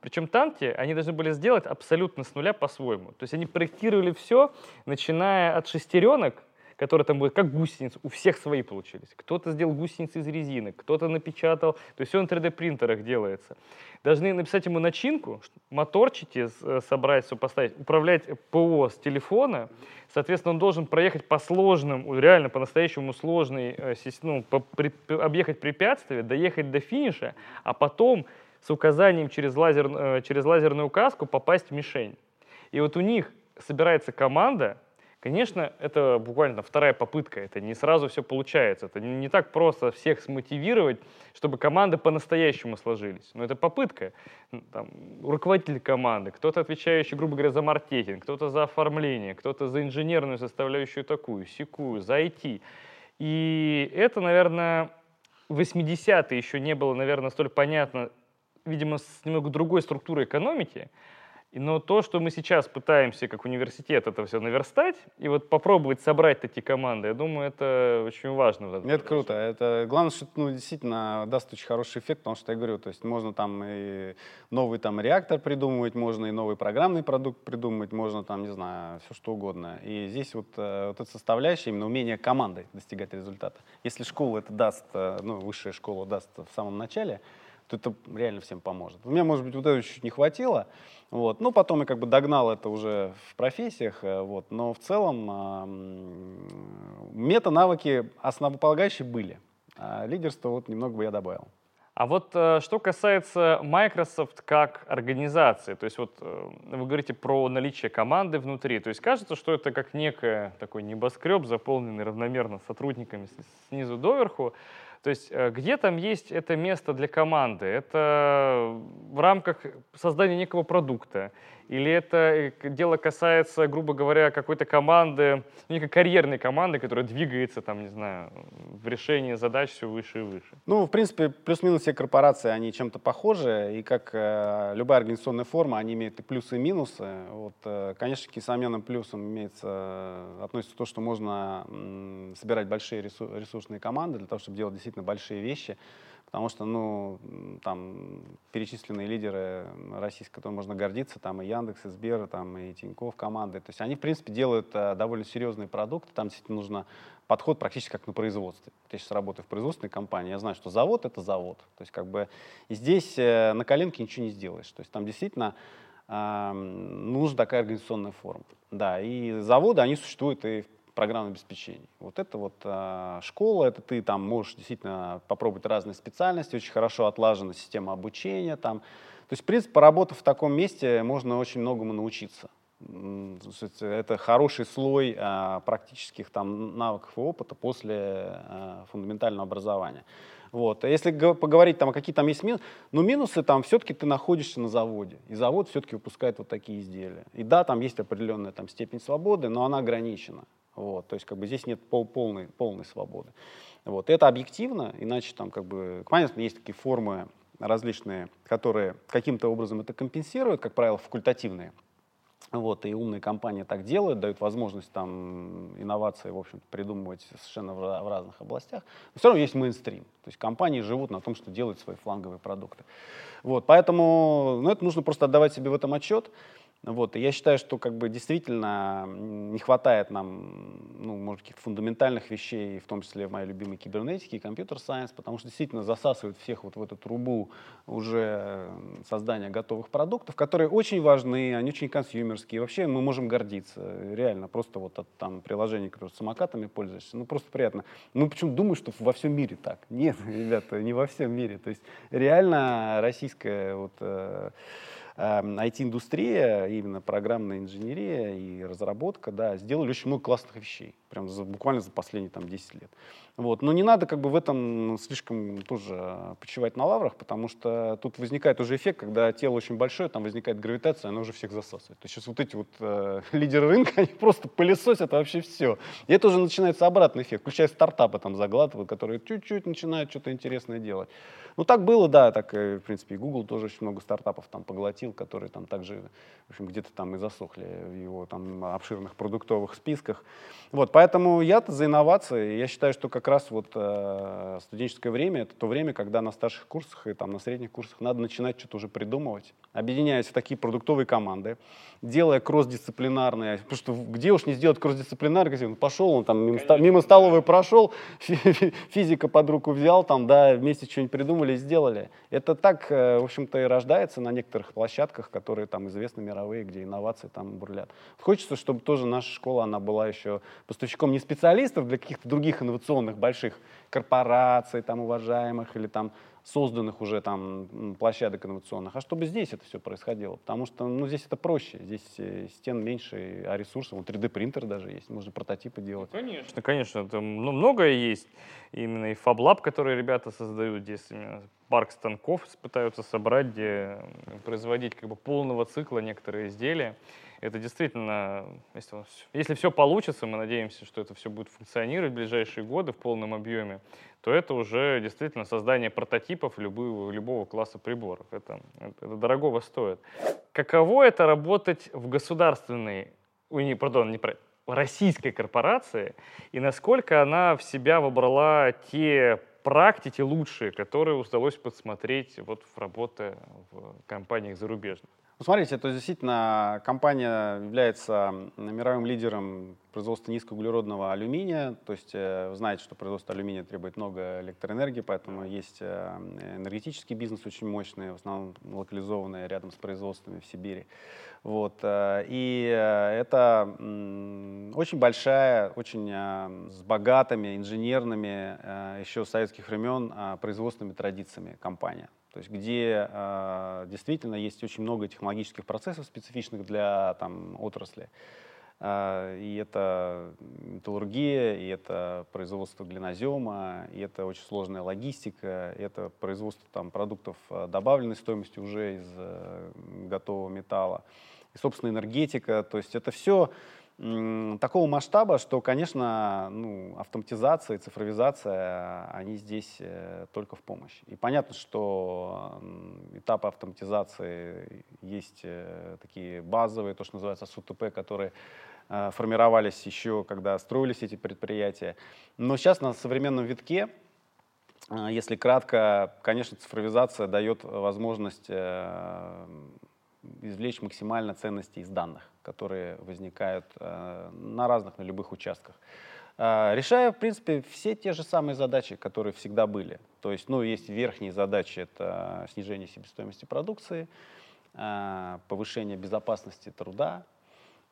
Причем танки они должны были сделать абсолютно с нуля по-своему. То есть они проектировали все, начиная от шестеренок, которые там будут как гусеницы, у всех свои получились. Кто-то сделал гусеницы из резины, кто-то напечатал, то есть все на 3D-принтерах делается. Должны написать ему начинку, моторчики э, собрать, все поставить, управлять ПО с телефона, соответственно, он должен проехать по сложным, реально по-настоящему сложной, э, ну, по, при, объехать препятствие, доехать до финиша, а потом с указанием через, лазер, э, через лазерную указку попасть в мишень. И вот у них собирается команда, Конечно, это буквально вторая попытка, это не сразу все получается, это не так просто всех смотивировать, чтобы команды по-настоящему сложились. Но это попытка. Там, руководитель команды, кто-то отвечающий, грубо говоря, за маркетинг, кто-то за оформление, кто-то за инженерную составляющую такую, секую, за IT. И это, наверное, 80-е еще не было, наверное, столь понятно, видимо, с немного другой структурой экономики, но то, что мы сейчас пытаемся как университет это все наверстать и вот попробовать собрать такие команды, я думаю, это очень важно. Это круто. Это главное, что ну, действительно даст очень хороший эффект, потому что я говорю, то есть можно там и новый там реактор придумывать, можно и новый программный продукт придумывать, можно там, не знаю, все что угодно. И здесь вот, э, вот эта составляющая, именно умение командой достигать результата. Если школа это даст, э, ну, высшая школа даст в самом начале, это реально всем поможет. У меня, может быть, вот этого чуть не хватило, вот. Ну, потом я как бы догнал это уже в профессиях, э, вот. но в целом э, мета-навыки основополагающие были, а лидерство вот немного бы я добавил. А вот э, что касается Microsoft как организации, то есть вот э, вы говорите про наличие команды внутри, то есть кажется, что это как некое такой небоскреб, заполненный равномерно сотрудниками снизу доверху, то есть э, где там есть это место для команды? Это в рамках создания некого продукта? Или это э, дело касается, грубо говоря, какой-то команды, ну, некой карьерной команды, которая двигается, там, не знаю, в решении задач все выше и выше? Ну, в принципе, плюс-минус все корпорации, они чем-то похожи, и как э, любая организационная форма, они имеют и плюсы, и минусы. Вот, э, конечно, к несомненным плюсам имеется, э, относится то, что можно м, собирать большие ресурсные команды для того, чтобы делать действительно большие вещи. Потому что, ну, там перечисленные лидеры российские, которыми можно гордиться, там и Яндекс, и Сбер, там и Тинькофф команды. То есть они, в принципе, делают э, довольно серьезные продукты. Там действительно нужно подход практически как на производстве. Я сейчас работаю в производственной компании, я знаю, что завод — это завод. То есть как бы здесь э, на коленке ничего не сделаешь. То есть там действительно э, нужна такая организационная форма. Да, и заводы, они существуют и в программного обеспечения. Вот это вот э, школа, это ты там можешь действительно попробовать разные специальности, очень хорошо отлажена система обучения там. То есть, в принципе, поработав в таком месте, можно очень многому научиться. Это хороший слой э, практических там навыков и опыта после э, фундаментального образования. Вот. А если поговорить там, а какие там есть минусы, ну минусы там все-таки ты находишься на заводе, и завод все-таки выпускает вот такие изделия. И да, там есть определенная там степень свободы, но она ограничена. Вот, то есть как бы здесь нет пол, полной, полной свободы. Вот, это объективно, иначе там как бы, понятно, есть такие формы различные, которые каким-то образом это компенсируют, как правило, факультативные. Вот, и умные компании так делают, дают возможность там инновации, в общем придумывать совершенно в, в разных областях. Но все равно есть мейнстрим. То есть компании живут на том, что делают свои фланговые продукты. Вот, поэтому ну, это нужно просто отдавать себе в этом отчет. Вот, и я считаю, что как бы действительно не хватает нам, ну, может, каких-то фундаментальных вещей, в том числе в моей любимой кибернетике и компьютер-сайенс, потому что действительно засасывают всех вот в эту трубу уже создания готовых продуктов, которые очень важны, они очень консюмерские. Вообще мы можем гордиться, реально, просто вот от там приложений, которые самокатами пользуешься, ну, просто приятно. Ну, почему думаю, что во всем мире так? Нет, ребята, не во всем мире. То есть реально российская вот э, IT-индустрия, эм, именно программная инженерия и разработка, да, сделали очень много классных вещей, прям за, буквально за последние там 10 лет. Вот. Но не надо как бы в этом слишком тоже почивать на лаврах, потому что тут возникает уже эффект, когда тело очень большое, там возникает гравитация, она уже всех засасывает. То есть сейчас вот эти вот э, лидеры рынка, они просто пылесосят вообще все. И это уже начинается обратный эффект, включая стартапы там заглатывают, которые чуть-чуть начинают что-то интересное делать. Ну так было, да, так, в принципе, и Google тоже очень много стартапов там поглотил, которые там также, в общем, где-то там и засохли в его там обширных продуктовых списках. Вот, поэтому я-то за инновации, я считаю, что как раз вот э, студенческое время — это то время, когда на старших курсах и там, на средних курсах надо начинать что-то уже придумывать, объединяясь в такие продуктовые команды, делая кросс-дисциплинарные, потому что где уж не сделать кросс-дисциплинарный, ну, пошел он там мимо, ста, мимо столовой прошел, физика под руку взял, там, да, вместе что-нибудь придумали, сделали. Это так, э, в общем-то, и рождается на некоторых площадках, которые там известны мировые, где инновации там бурлят. Хочется, чтобы тоже наша школа, она была еще поставщиком не специалистов для каких-то других инновационных больших корпораций, там, уважаемых, или там созданных уже там площадок инновационных, а чтобы здесь это все происходило. Потому что ну, здесь это проще, здесь э, стен меньше, а ресурсов, вот 3D-принтер даже есть, можно прототипы делать. Ну, конечно, конечно, там ну, многое есть. Именно и FabLab, который ребята создают здесь, именно парк станков пытаются собрать, где производить как бы полного цикла некоторые изделия. Это действительно, если, если все получится, мы надеемся, что это все будет функционировать в ближайшие годы в полном объеме, то это уже действительно создание прототипов любого, любого класса приборов. Это, это, это дорогого стоит. Каково это работать в государственной, ой, не, пардон, не про, российской корпорации, и насколько она в себя вобрала те практики лучшие, которые удалось подсмотреть вот в работе в компаниях зарубежных? Ну, смотрите, это действительно компания является мировым лидером производства низкоуглеродного алюминия. То есть э, вы знаете, что производство алюминия требует много электроэнергии, поэтому есть э, энергетический бизнес очень мощный, в основном локализованный рядом с производствами в Сибири. Вот. Э, и это очень большая, очень с богатыми инженерными еще с советских времен производственными традициями компания то есть где э, действительно есть очень много технологических процессов, специфичных для там, отрасли. Э, и это металлургия, и это производство глинозема, и это очень сложная логистика, и это производство там, продуктов добавленной стоимости уже из э, готового металла, и, собственно, энергетика. То есть это все такого масштаба, что, конечно, ну, автоматизация и цифровизация, они здесь э, только в помощь. И понятно, что этапы автоматизации есть э, такие базовые, то, что называется СУТП, которые э, формировались еще, когда строились эти предприятия. Но сейчас на современном витке, если кратко, конечно, цифровизация дает возможность извлечь максимально ценности из данных, которые возникают э, на разных, на любых участках. Э, решая, в принципе, все те же самые задачи, которые всегда были. То есть, ну, есть верхние задачи, это снижение себестоимости продукции, э, повышение безопасности труда,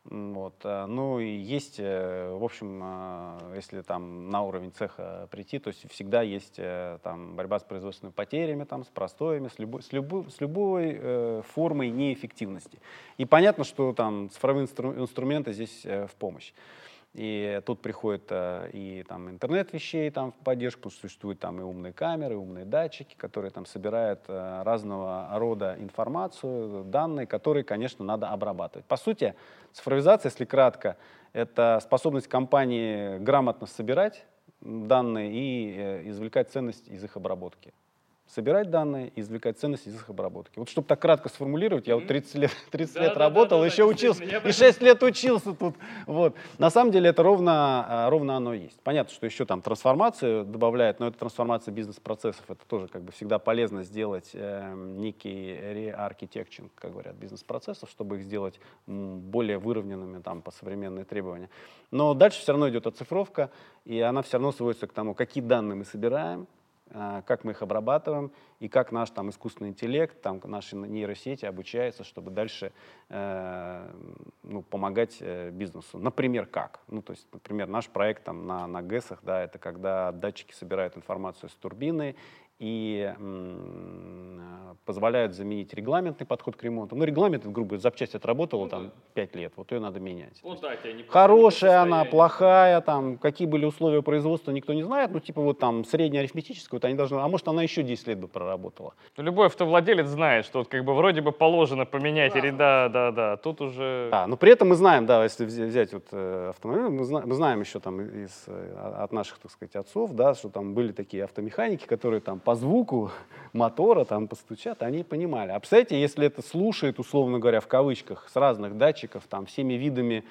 вот. Э, ну и есть, э, в общем, э, если там на уровень цеха прийти, то есть всегда есть там борьба с производственными потерями, там, с простоями, с любой, с любой, с любой э, формой неэффективности. И понятно, что там цифровые инстру, инструменты здесь э, в помощь. И тут приходит э, и там интернет вещей там в поддержку, существуют там и умные камеры, и умные датчики, которые там собирают э, разного рода информацию, данные, которые, конечно, надо обрабатывать. По сути, цифровизация, если кратко, это способность компании грамотно собирать данные и э, извлекать ценность из их обработки собирать данные и извлекать ценность из их обработки. Вот чтобы так кратко сформулировать, я вот 30 лет, 30 да, лет да, работал, да, да, еще да, учился, и 6 лет учился тут. Вот. На самом деле это ровно, а, ровно оно и есть. Понятно, что еще там трансформацию добавляет, но это трансформация бизнес-процессов, это тоже как бы всегда полезно сделать э, некий re-architecture, как говорят, бизнес-процессов, чтобы их сделать более выровненными там, по современные требования. Но дальше все равно идет оцифровка, и она все равно сводится к тому, какие данные мы собираем, как мы их обрабатываем и как наш там искусственный интеллект, там наши нейросети обучаются, чтобы дальше э, ну, помогать э, бизнесу. Например, как? Ну, то есть, например, наш проект там на, на ГЭСах, да, это когда датчики собирают информацию с турбины и позволяют заменить регламентный подход к ремонту. Ну, регламент, грубо говоря, запчасть отработала ну, там 5 лет, вот ее надо менять. Вот, да, не хорошая она, плохая, там, какие были условия производства, никто не знает, ну, типа вот там средняя арифметическая, вот они должны, а может она еще 10 лет бы проработала. Ну, любой автовладелец знает, что вот как бы вроде бы положено поменять, да. или да, да, да, тут уже... Да, но при этом мы знаем, да, если взять вот э, автомобиль, мы, знаем, мы знаем еще там из, э, от наших, так сказать, отцов, да, что там были такие автомеханики, которые там по звуку мотора там постучат, они понимали. А представляете, если это слушает, условно говоря, в кавычках, с разных датчиков, там, всеми видами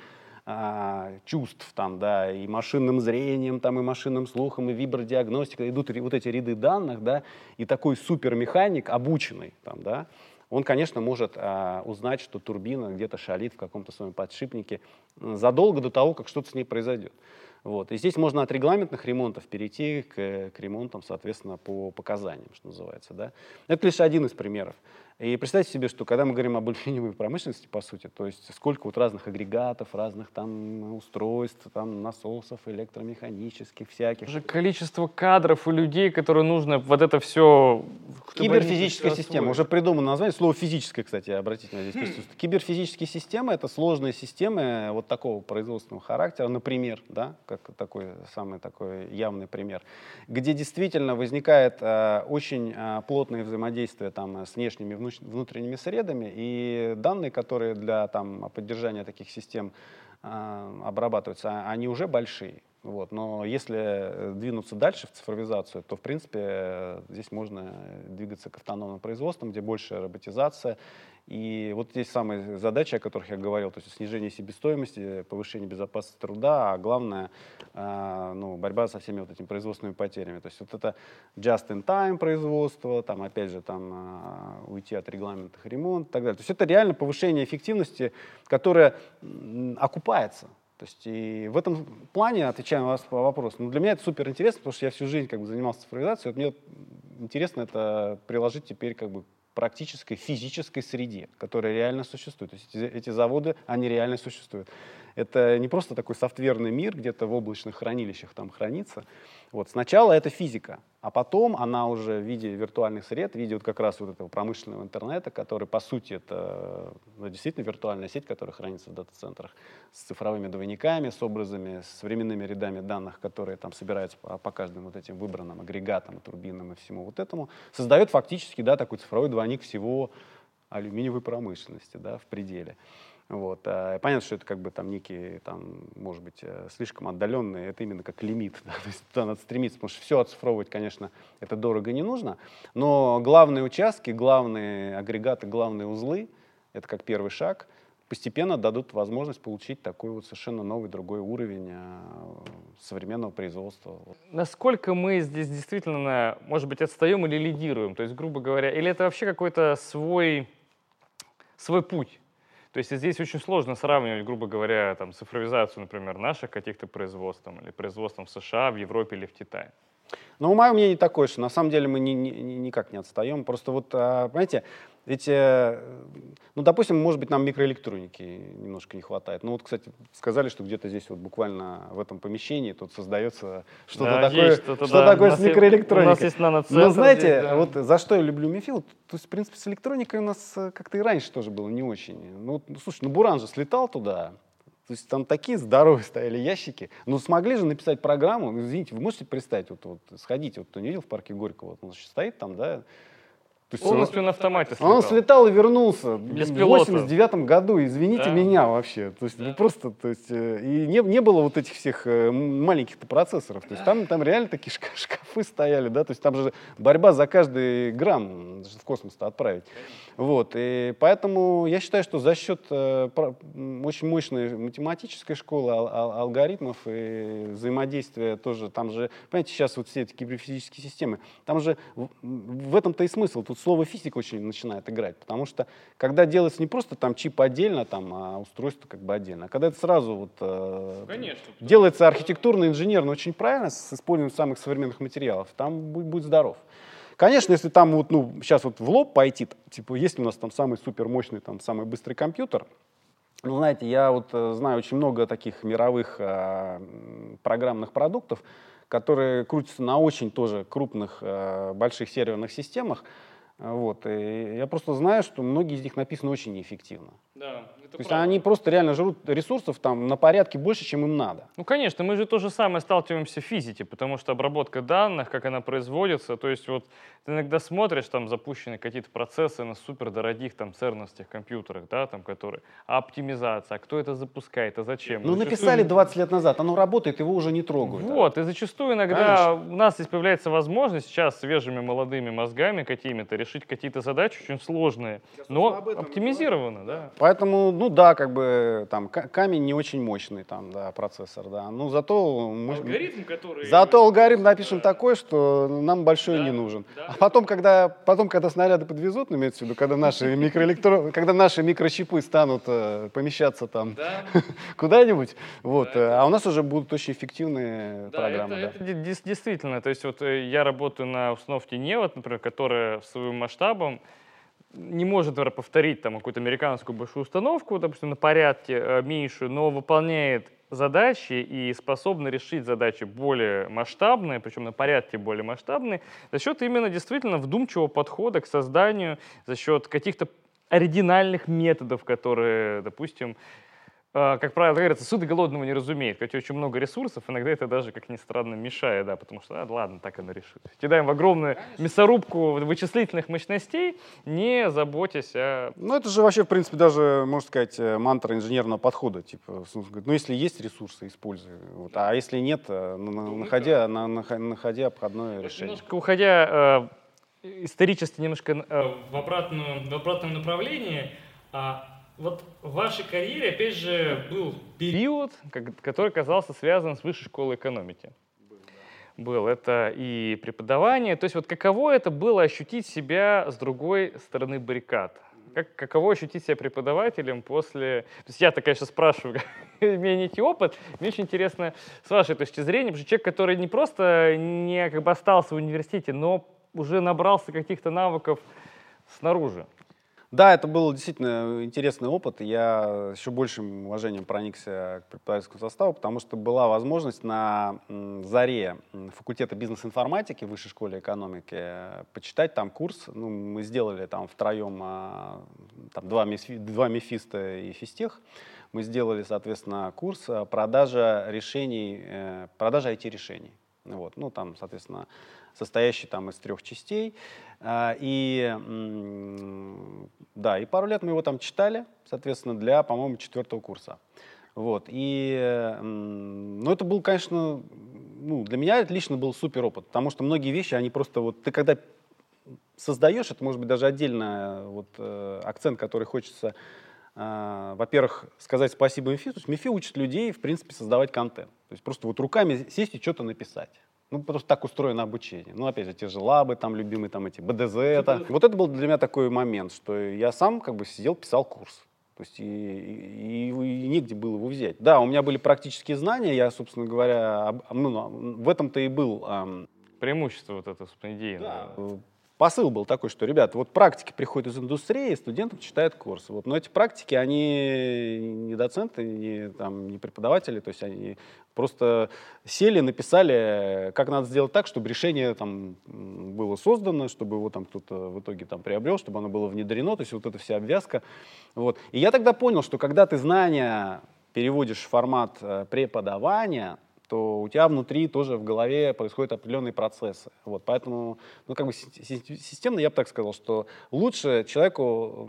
а, чувств, там, да, и машинным зрением, там, и машинным слухом, и вибродиагностика, идут вот эти ряды данных, да, и такой супермеханик, обученный, там, да, он, конечно, может а, узнать, что турбина где-то шалит в каком-то своем подшипнике задолго до того, как что-то с ней произойдет. Вот. И здесь можно от регламентных ремонтов перейти к, к ремонтам, соответственно, по показаниям, что называется. Да? Это лишь один из примеров. И представьте себе, что когда мы говорим об алюминиевой промышленности, по сути, то есть сколько вот разных агрегатов, разных там устройств, там насосов электромеханических, всяких. Уже количество кадров и людей, которые нужно вот это все... Киберфизическая система. Уже придумано название. Слово физическое, кстати, обратите на здесь присутствует. Киберфизические системы — это сложные системы вот такого производственного характера, например, да, как такой самый такой явный пример, где действительно возникает э, очень э, плотное взаимодействие там с внешними и внутренними средами, и данные, которые для там, поддержания таких систем э, обрабатываются, а, они уже большие. Вот. Но если э, двинуться дальше в цифровизацию, то, в принципе, э, здесь можно двигаться к автономным производствам, где больше роботизация. И вот здесь самые задачи, о которых я говорил, то есть снижение себестоимости, повышение безопасности труда, а главное, э, ну, борьба со всеми вот этими производственными потерями. То есть вот это just-in-time производство, там, опять же, там, уйти от регламентных ремонтов и так далее. То есть это реально повышение эффективности, которое окупается. То есть и в этом плане, отвечая на вас по вопросу, ну, для меня это супер интересно, потому что я всю жизнь как бы занимался цифровизацией. Вот мне интересно это приложить теперь как бы практической физической среде, которая реально существует. То есть эти, эти заводы, они реально существуют. Это не просто такой софтверный мир, где-то в облачных хранилищах там хранится. Вот. Сначала это физика, а потом она уже в виде виртуальных сред, в виде вот как раз вот этого промышленного интернета, который по сути это ну, действительно виртуальная сеть, которая хранится в дата-центрах с цифровыми двойниками, с образами, с временными рядами данных, которые там собираются по, по каждым вот этим выбранным агрегатам, турбинам и всему вот этому, создает фактически да, такой цифровой двойник всего алюминиевой промышленности да, в пределе. Вот. А, понятно, что это как бы там некие, там, может быть, э, слишком отдаленные, это именно как лимит. Да? То есть туда надо стремиться, потому что все оцифровывать, конечно, это дорого не нужно. Но главные участки, главные агрегаты, главные узлы, это как первый шаг, постепенно дадут возможность получить такой вот совершенно новый, другой уровень э, современного производства. Насколько мы здесь действительно, может быть, отстаем или лидируем? То есть, грубо говоря, или это вообще какой-то свой, свой путь? То есть здесь очень сложно сравнивать, грубо говоря, там, цифровизацию, например, наших каких-то производств или производством в США, в Европе или в Китае. Ну, мое мнение такое, что на самом деле мы ни, ни, никак не отстаем. Просто вот, а, понимаете, эти, э, ну, допустим, может быть, нам микроэлектроники немножко не хватает. Ну, вот, кстати, сказали, что где-то здесь вот буквально в этом помещении тут создается что-то да, такое, что, -то, что да. такое с микроэлектроникой. У нас есть. Но знаете, здесь, да. вот за что я люблю Мифил, то есть, в принципе, с электроникой у нас э, как-то и раньше тоже было не очень. Ну, ну слушай, ну, Буран же слетал туда, то есть там такие здоровые стояли ящики. Но смогли же написать программу. Извините, вы можете представить, вот, вот сходите, вот кто не видел в парке Горького, вот он стоит там, да, то есть Полностью он, на автомате слетал. Он слетал и вернулся Без в 89 году, извините да. меня вообще. То есть да. просто, то есть, э, и не, не было вот этих всех э, маленьких-то процессоров. То есть там, там реально такие шкафы стояли, да, то есть там же борьба за каждый грамм в космос-то отправить. Вот, и поэтому я считаю, что за счет э, очень мощной математической школы, ал ал алгоритмов и взаимодействия тоже, там же, понимаете, сейчас вот все эти киберфизические системы, там же в этом-то и смысл. Тут слово физика очень начинает играть, потому что когда делается не просто там чип отдельно, там, а устройство как бы отдельно, а когда это сразу вот э, Конечно, делается архитектурно, инженерно очень правильно, с использованием самых современных материалов, там будет, будет здоров. Конечно, если там вот, ну, сейчас вот в лоб пойти, типа, есть у нас там самый супер мощный, там, самый быстрый компьютер, ну, знаете, я вот э, знаю очень много таких мировых э, программных продуктов, которые крутятся на очень тоже крупных, э, больших серверных системах, вот. И я просто знаю, что многие из них написаны очень неэффективно. Да, это То есть они просто реально жрут ресурсов там на порядке больше, чем им надо. Ну, конечно, мы же то же самое сталкиваемся в физике, потому что обработка данных, как она производится, то есть вот ты иногда смотришь, там запущены какие-то процессы на супердорогих там церновских компьютерах, да, там которые, а оптимизация, а кто это запускает, а зачем? Ну, зачастую... написали 20 лет назад, оно работает, его уже не трогают. Вот, а? и зачастую иногда Конечно. у нас здесь появляется возможность сейчас свежими молодыми мозгами какими-то решить какие-то задачи очень сложные, но оптимизированно, да. Поэтому, ну да, как бы там камень не очень мощный, там, да, процессор, да. Ну зато... Мы, алгоритм, который... Зато алгоритм напишем да. такой, что нам большой да, не нужен. Да. А потом, когда, потом, когда снаряды подвезут, ну, имеется в виду, когда наши микроэлектро... когда наши микрочипы станут э, помещаться там да. куда-нибудь, вот, а у нас уже будут очень эффективные программы. Это, действительно, то есть вот э, я работаю на установке Невод, например, которая в своем масштабом не может, например, повторить там какую-то американскую большую установку, допустим, на порядке э, меньшую, но выполняет задачи и способны решить задачи более масштабные, причем на порядке более масштабные, за счет именно действительно вдумчивого подхода к созданию, за счет каких-то оригинальных методов, которые, допустим, как правило, говорится, суд голодного не разумеет. Хотя очень много ресурсов, иногда это даже, как ни странно, мешает, да, потому что, а, ладно, так оно решит. Кидаем в огромную Конечно. мясорубку вычислительных мощностей, не заботясь о... Ну, это же вообще, в принципе, даже, можно сказать, э, мантра инженерного подхода. Типа, ну, если есть ресурсы, используй. Вот, а если нет, э, ну, находя, на, находя обходное решение. Немножко уходя э, исторически немножко э, в, обратную, в обратном направлении, а вот в вашей карьере, опять же, был период, который казался связан с высшей школой экономики. Был. Это и преподавание. То есть вот каково это было ощутить себя с другой стороны баррикад? Как, каково ощутить себя преподавателем после... То есть я-то, конечно, спрашиваю, имея некий опыт, мне очень интересно с вашей точки зрения, потому что человек, который не просто не как бы остался в университете, но уже набрался каких-то навыков снаружи. Да, это был действительно интересный опыт. Я еще большим уважением проникся к преподавательскому составу, потому что была возможность на заре факультета бизнес-информатики в Высшей школе экономики почитать там курс. Ну, мы сделали там втроем а, там, два, мифи, два мифиста и физтех. Мы сделали, соответственно, курс продажа решений, э, продажа IT-решений. Вот. Ну, там, соответственно, состоящий там из трех частей. А, и да, и пару лет мы его там читали, соответственно, для, по-моему, четвертого курса. Вот. И, ну, это был, конечно, ну, для меня это лично был супер опыт, потому что многие вещи, они просто вот, ты когда создаешь, это может быть даже отдельно вот, э, акцент, который хочется, э, во-первых, сказать спасибо МИФИ. То есть МИФИ учит людей, в принципе, создавать контент. То есть просто вот руками сесть и что-то написать. Ну, просто так устроено обучение. Ну, опять же, те же лабы, там, любимые, там, эти, БДЗ. Это. Вот это был для меня такой момент, что я сам, как бы, сидел, писал курс. То есть и, и, и, негде было его взять. Да, у меня были практические знания, я, собственно говоря, об, ну, в этом-то и был... Эм, Преимущество вот это, собственно, идеи. Да, посыл был такой, что, ребята, вот практики приходят из индустрии, студентам читают курсы. Вот, но эти практики, они не доценты, не, там, не преподаватели, то есть они просто сели, написали, как надо сделать так, чтобы решение там, было создано, чтобы его там кто-то в итоге там, приобрел, чтобы оно было внедрено, то есть вот эта вся обвязка. Вот. И я тогда понял, что когда ты знания переводишь в формат э, преподавания, то у тебя внутри тоже в голове происходят определенные процессы. Вот, поэтому, ну, как бы системно я бы так сказал, что лучше человеку,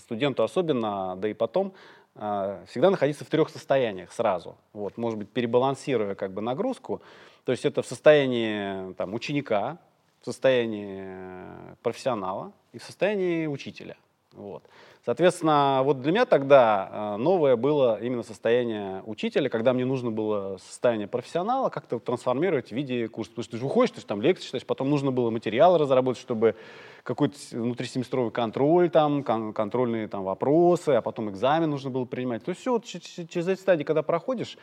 студенту особенно, да и потом, а, всегда находиться в трех состояниях сразу. Вот, может быть, перебалансируя как бы нагрузку. То есть это в состоянии там, ученика, в состоянии профессионала и в состоянии учителя. Вот. Соответственно, вот для меня тогда э, новое было именно состояние учителя, когда мне нужно было состояние профессионала как-то трансформировать в виде курса. Потому что ты же уходишь, ты же там лекции читаешь, потом нужно было материал разработать, чтобы какой-то внутрисеместровый контроль, там, кон контрольные там, вопросы, а потом экзамен нужно было принимать. То есть все, вот, через эти стадии, когда проходишь,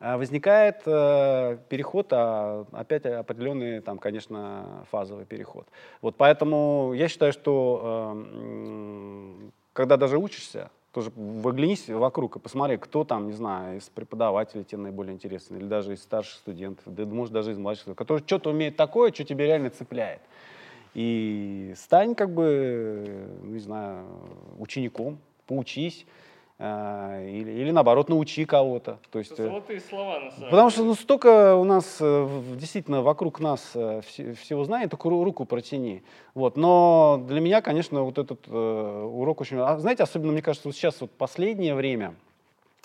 э, возникает э, переход, а опять определенный, там, конечно, фазовый переход. Вот поэтому я считаю, что э, когда даже учишься, тоже выглянись вокруг и посмотри, кто там, не знаю, из преподавателей тебе наиболее интересный, или даже из старших студентов, да, может, даже из младших, который что-то умеет такое, что тебя реально цепляет. И стань, как бы, не знаю, учеником, поучись, или, или наоборот научи кого-то. То есть, э, золотые слова на самом Потому что ну, столько у нас э, действительно вокруг нас э, всего знает, только руку протяни. Вот. Но для меня, конечно, вот этот э, урок очень... А, знаете, особенно, мне кажется, вот сейчас вот последнее время,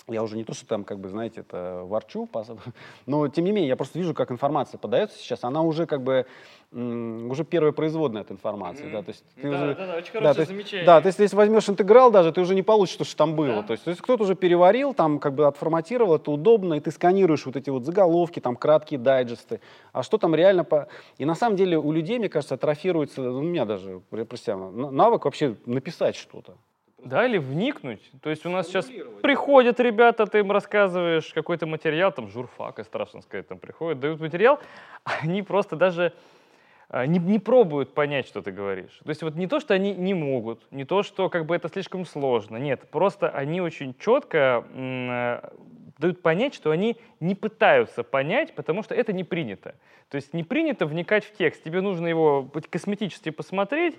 я уже не то, что там, как бы, знаете, это ворчу, но тем не менее, я просто вижу, как информация подается сейчас, она уже как бы уже первая производная от информации, mm-hmm. да, то есть ты да, уже, да, да, очень хорошее да, замечание. Да, то есть если возьмешь интеграл даже, ты уже не получишь то, что там было, да? то есть, то есть кто-то уже переварил, там как бы отформатировал, это удобно, и ты сканируешь вот эти вот заголовки, там краткие дайджесты, а что там реально по... И на самом деле у людей, мне кажется, атрофируется, ну, у меня даже, про себя, навык вообще написать что-то. Да, или вникнуть. То есть у нас сейчас приходят ребята, ты им рассказываешь какой-то материал, там журфак, и страшно сказать, там приходят, дают материал, они просто даже а, не, не пробуют понять, что ты говоришь. То есть вот не то, что они не могут, не то, что как бы это слишком сложно, нет, просто они очень четко э, дают понять, что они не пытаются понять, потому что это не принято. То есть не принято вникать в текст, тебе нужно его косметически посмотреть,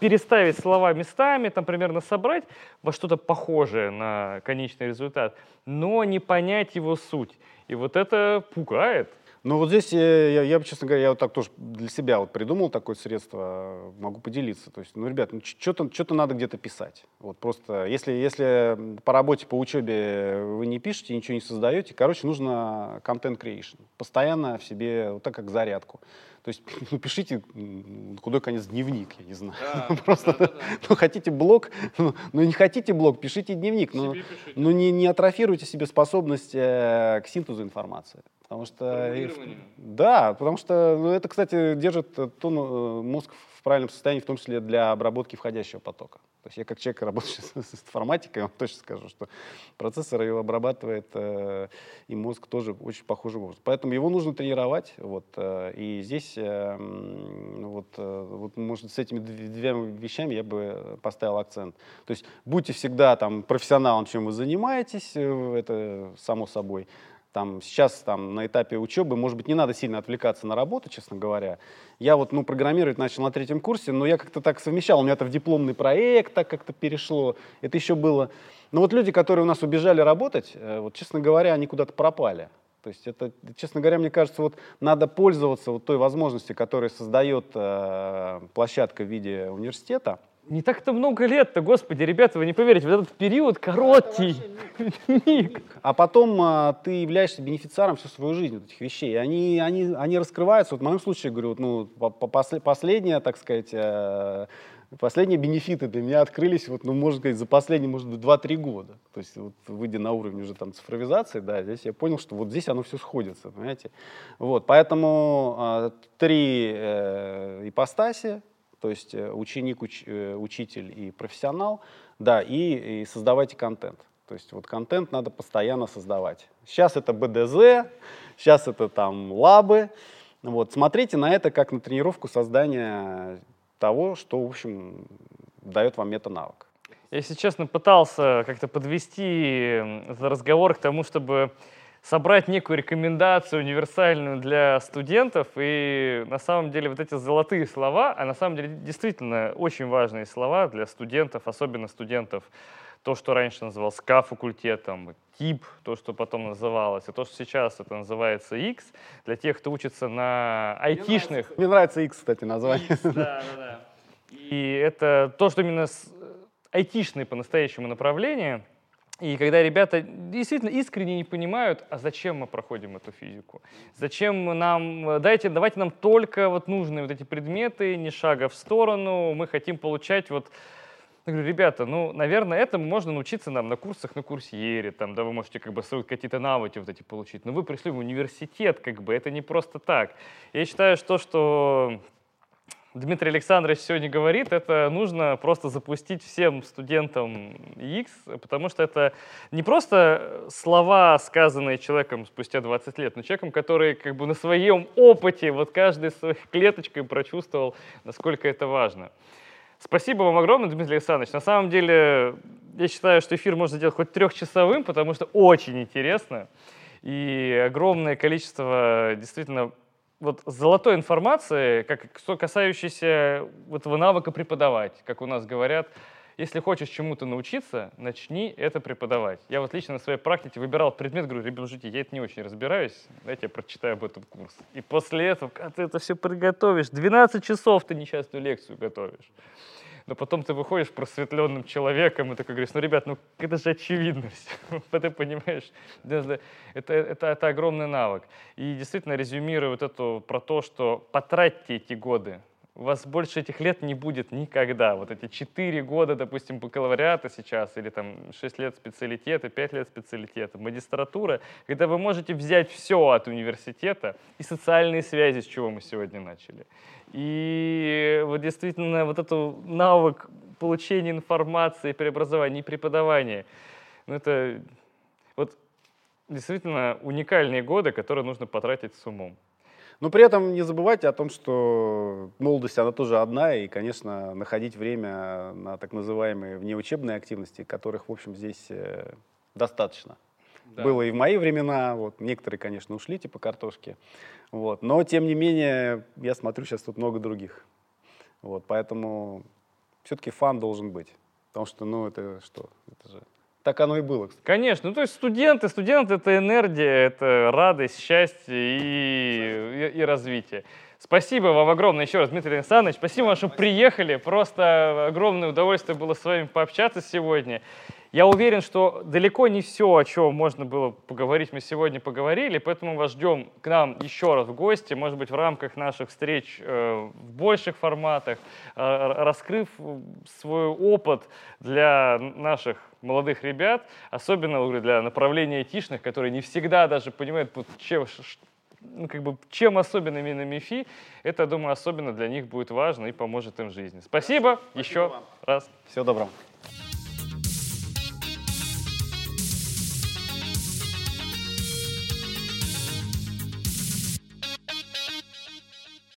переставить слова местами, там примерно собрать во что-то похожее на конечный результат, но не понять его суть. И вот это пугает. Ну вот здесь э, я, я, честно говоря, я вот так тоже для себя вот придумал такое средство, могу поделиться. То есть, ну, ребят, ну, что-то что надо где-то писать. Вот просто, если, если по работе, по учебе вы не пишете, ничего не создаете, короче, нужно content creation. Постоянно в себе, вот так как зарядку. То есть ну, пишите худой конец дневник, я не знаю. Да, Просто, да, да, да. ну, хотите блог, ну, ну, не хотите блог, пишите дневник. Но, ну, не, не атрофируйте себе способность э, к синтезу информации. Потому что, да, потому что ну, это, кстати, держит э, то, ну, мозг в правильном состоянии, в том числе для обработки входящего потока. То есть я как человек, работающий с, информатикой, вам точно скажу, что процессор его обрабатывает, э, и мозг тоже очень похожий образом. Поэтому его нужно тренировать. Вот, э, и здесь, э, вот, э, вот, может, с этими двумя вещами я бы поставил акцент. То есть будьте всегда там, профессионалом, чем вы занимаетесь, э, это само собой там, сейчас там, на этапе учебы, может быть, не надо сильно отвлекаться на работу, честно говоря. Я вот, ну, программировать начал на третьем курсе, но я как-то так совмещал, у меня это в дипломный проект так как-то перешло, это еще было. Но вот люди, которые у нас убежали работать, э, вот, честно говоря, они куда-то пропали. То есть это, честно говоря, мне кажется, вот надо пользоваться вот той возможностью, которую создает э, площадка в виде университета, не так-то много лет-то, господи, ребята, вы не поверите, вот этот период короткий. Миг. А потом а, ты являешься бенефициаром всю свою жизнь вот этих вещей. И они, они, они раскрываются. Вот в моем случае, говорю, вот, ну, по, по после, последняя, так сказать, э, последние бенефиты для меня открылись, вот, ну, можно сказать, за последние, может быть, 2-3 года. То есть, вот, выйдя на уровень уже там цифровизации, да, здесь я понял, что вот здесь оно все сходится, понимаете. Вот, поэтому э, три э, ипостаси, то есть э, ученик, уч, э, учитель и профессионал, да, и, и создавайте контент. То есть вот контент надо постоянно создавать. Сейчас это БДЗ, сейчас это там лабы. Вот, смотрите на это как на тренировку создания того, что, в общем, дает вам мета-навык. Я, если честно, пытался как-то подвести разговор к тому, чтобы собрать некую рекомендацию универсальную для студентов. И на самом деле вот эти золотые слова, а на самом деле действительно очень важные слова для студентов, особенно студентов, то, что раньше называлось К-факультетом, тип, то, что потом называлось, и то, что сейчас это называется X, для тех, кто учится на айтишных. Мне нравится X, кстати, название. X, да, да, да. И это то, что именно айтишные по-настоящему направления — и когда ребята действительно искренне не понимают, а зачем мы проходим эту физику? Зачем нам, дайте, давайте нам только вот нужные вот эти предметы, ни шага в сторону, мы хотим получать вот я говорю, ребята, ну, наверное, этому можно научиться нам на курсах на курсьере, там, да, вы можете как бы какие-то навыки вот эти получить, но вы пришли в университет, как бы, это не просто так. Я считаю, что, что Дмитрий Александрович сегодня говорит, это нужно просто запустить всем студентам X, потому что это не просто слова, сказанные человеком спустя 20 лет, но человеком, который как бы на своем опыте, вот каждой своей клеточкой прочувствовал, насколько это важно. Спасибо вам огромное, Дмитрий Александрович. На самом деле, я считаю, что эфир можно сделать хоть трехчасовым, потому что очень интересно. И огромное количество действительно вот золотой информации, как касающейся этого навыка преподавать, как у нас говорят, если хочешь чему-то научиться, начни это преподавать. Я вот лично на своей практике выбирал предмет, говорю, ребят, ждите, я это не очень разбираюсь, дайте я прочитаю об этом курс. И после этого, когда ты это все приготовишь, 12 часов ты несчастную лекцию готовишь но потом ты выходишь просветленным человеком и такой говоришь, ну, ребят, ну, это же очевидно все. Ты понимаешь, это, это, это огромный навык. И действительно резюмирую вот это про то, что потратьте эти годы, у вас больше этих лет не будет никогда. Вот эти 4 года, допустим, бакалавриата сейчас, или там 6 лет специалитета, 5 лет специалитета, магистратура, когда вы можете взять все от университета и социальные связи, с чего мы сегодня начали. И вот действительно вот этот навык получения информации, преобразования и преподавания, ну это вот действительно уникальные годы, которые нужно потратить с умом. Но при этом не забывайте о том, что молодость, она тоже одна, и, конечно, находить время на так называемые внеучебные активности, которых, в общем, здесь э, достаточно. Да. Было и в мои времена, вот, некоторые, конечно, ушли, типа картошки, вот, но, тем не менее, я смотрю, сейчас тут много других. Вот, поэтому все-таки фан должен быть, потому что, ну, это что, это же так оно и было. Конечно. Ну, то есть студенты, студенты — это энергия, это радость, счастье и, и, и развитие. Спасибо вам огромное еще раз, Дмитрий Александрович. Спасибо вам, что приехали. Просто огромное удовольствие было с вами пообщаться сегодня. Я уверен, что далеко не все, о чем можно было поговорить, мы сегодня поговорили, поэтому вас ждем к нам еще раз в гости, может быть, в рамках наших встреч э, в больших форматах, э, раскрыв свой опыт для наших молодых ребят, особенно говорю, для направления айтишных, которые не всегда даже понимают, чем, ну, как бы, чем особенно именно МИФИ, это, думаю, особенно для них будет важно и поможет им в жизни. Спасибо, Спасибо еще вам. раз. Всего доброго.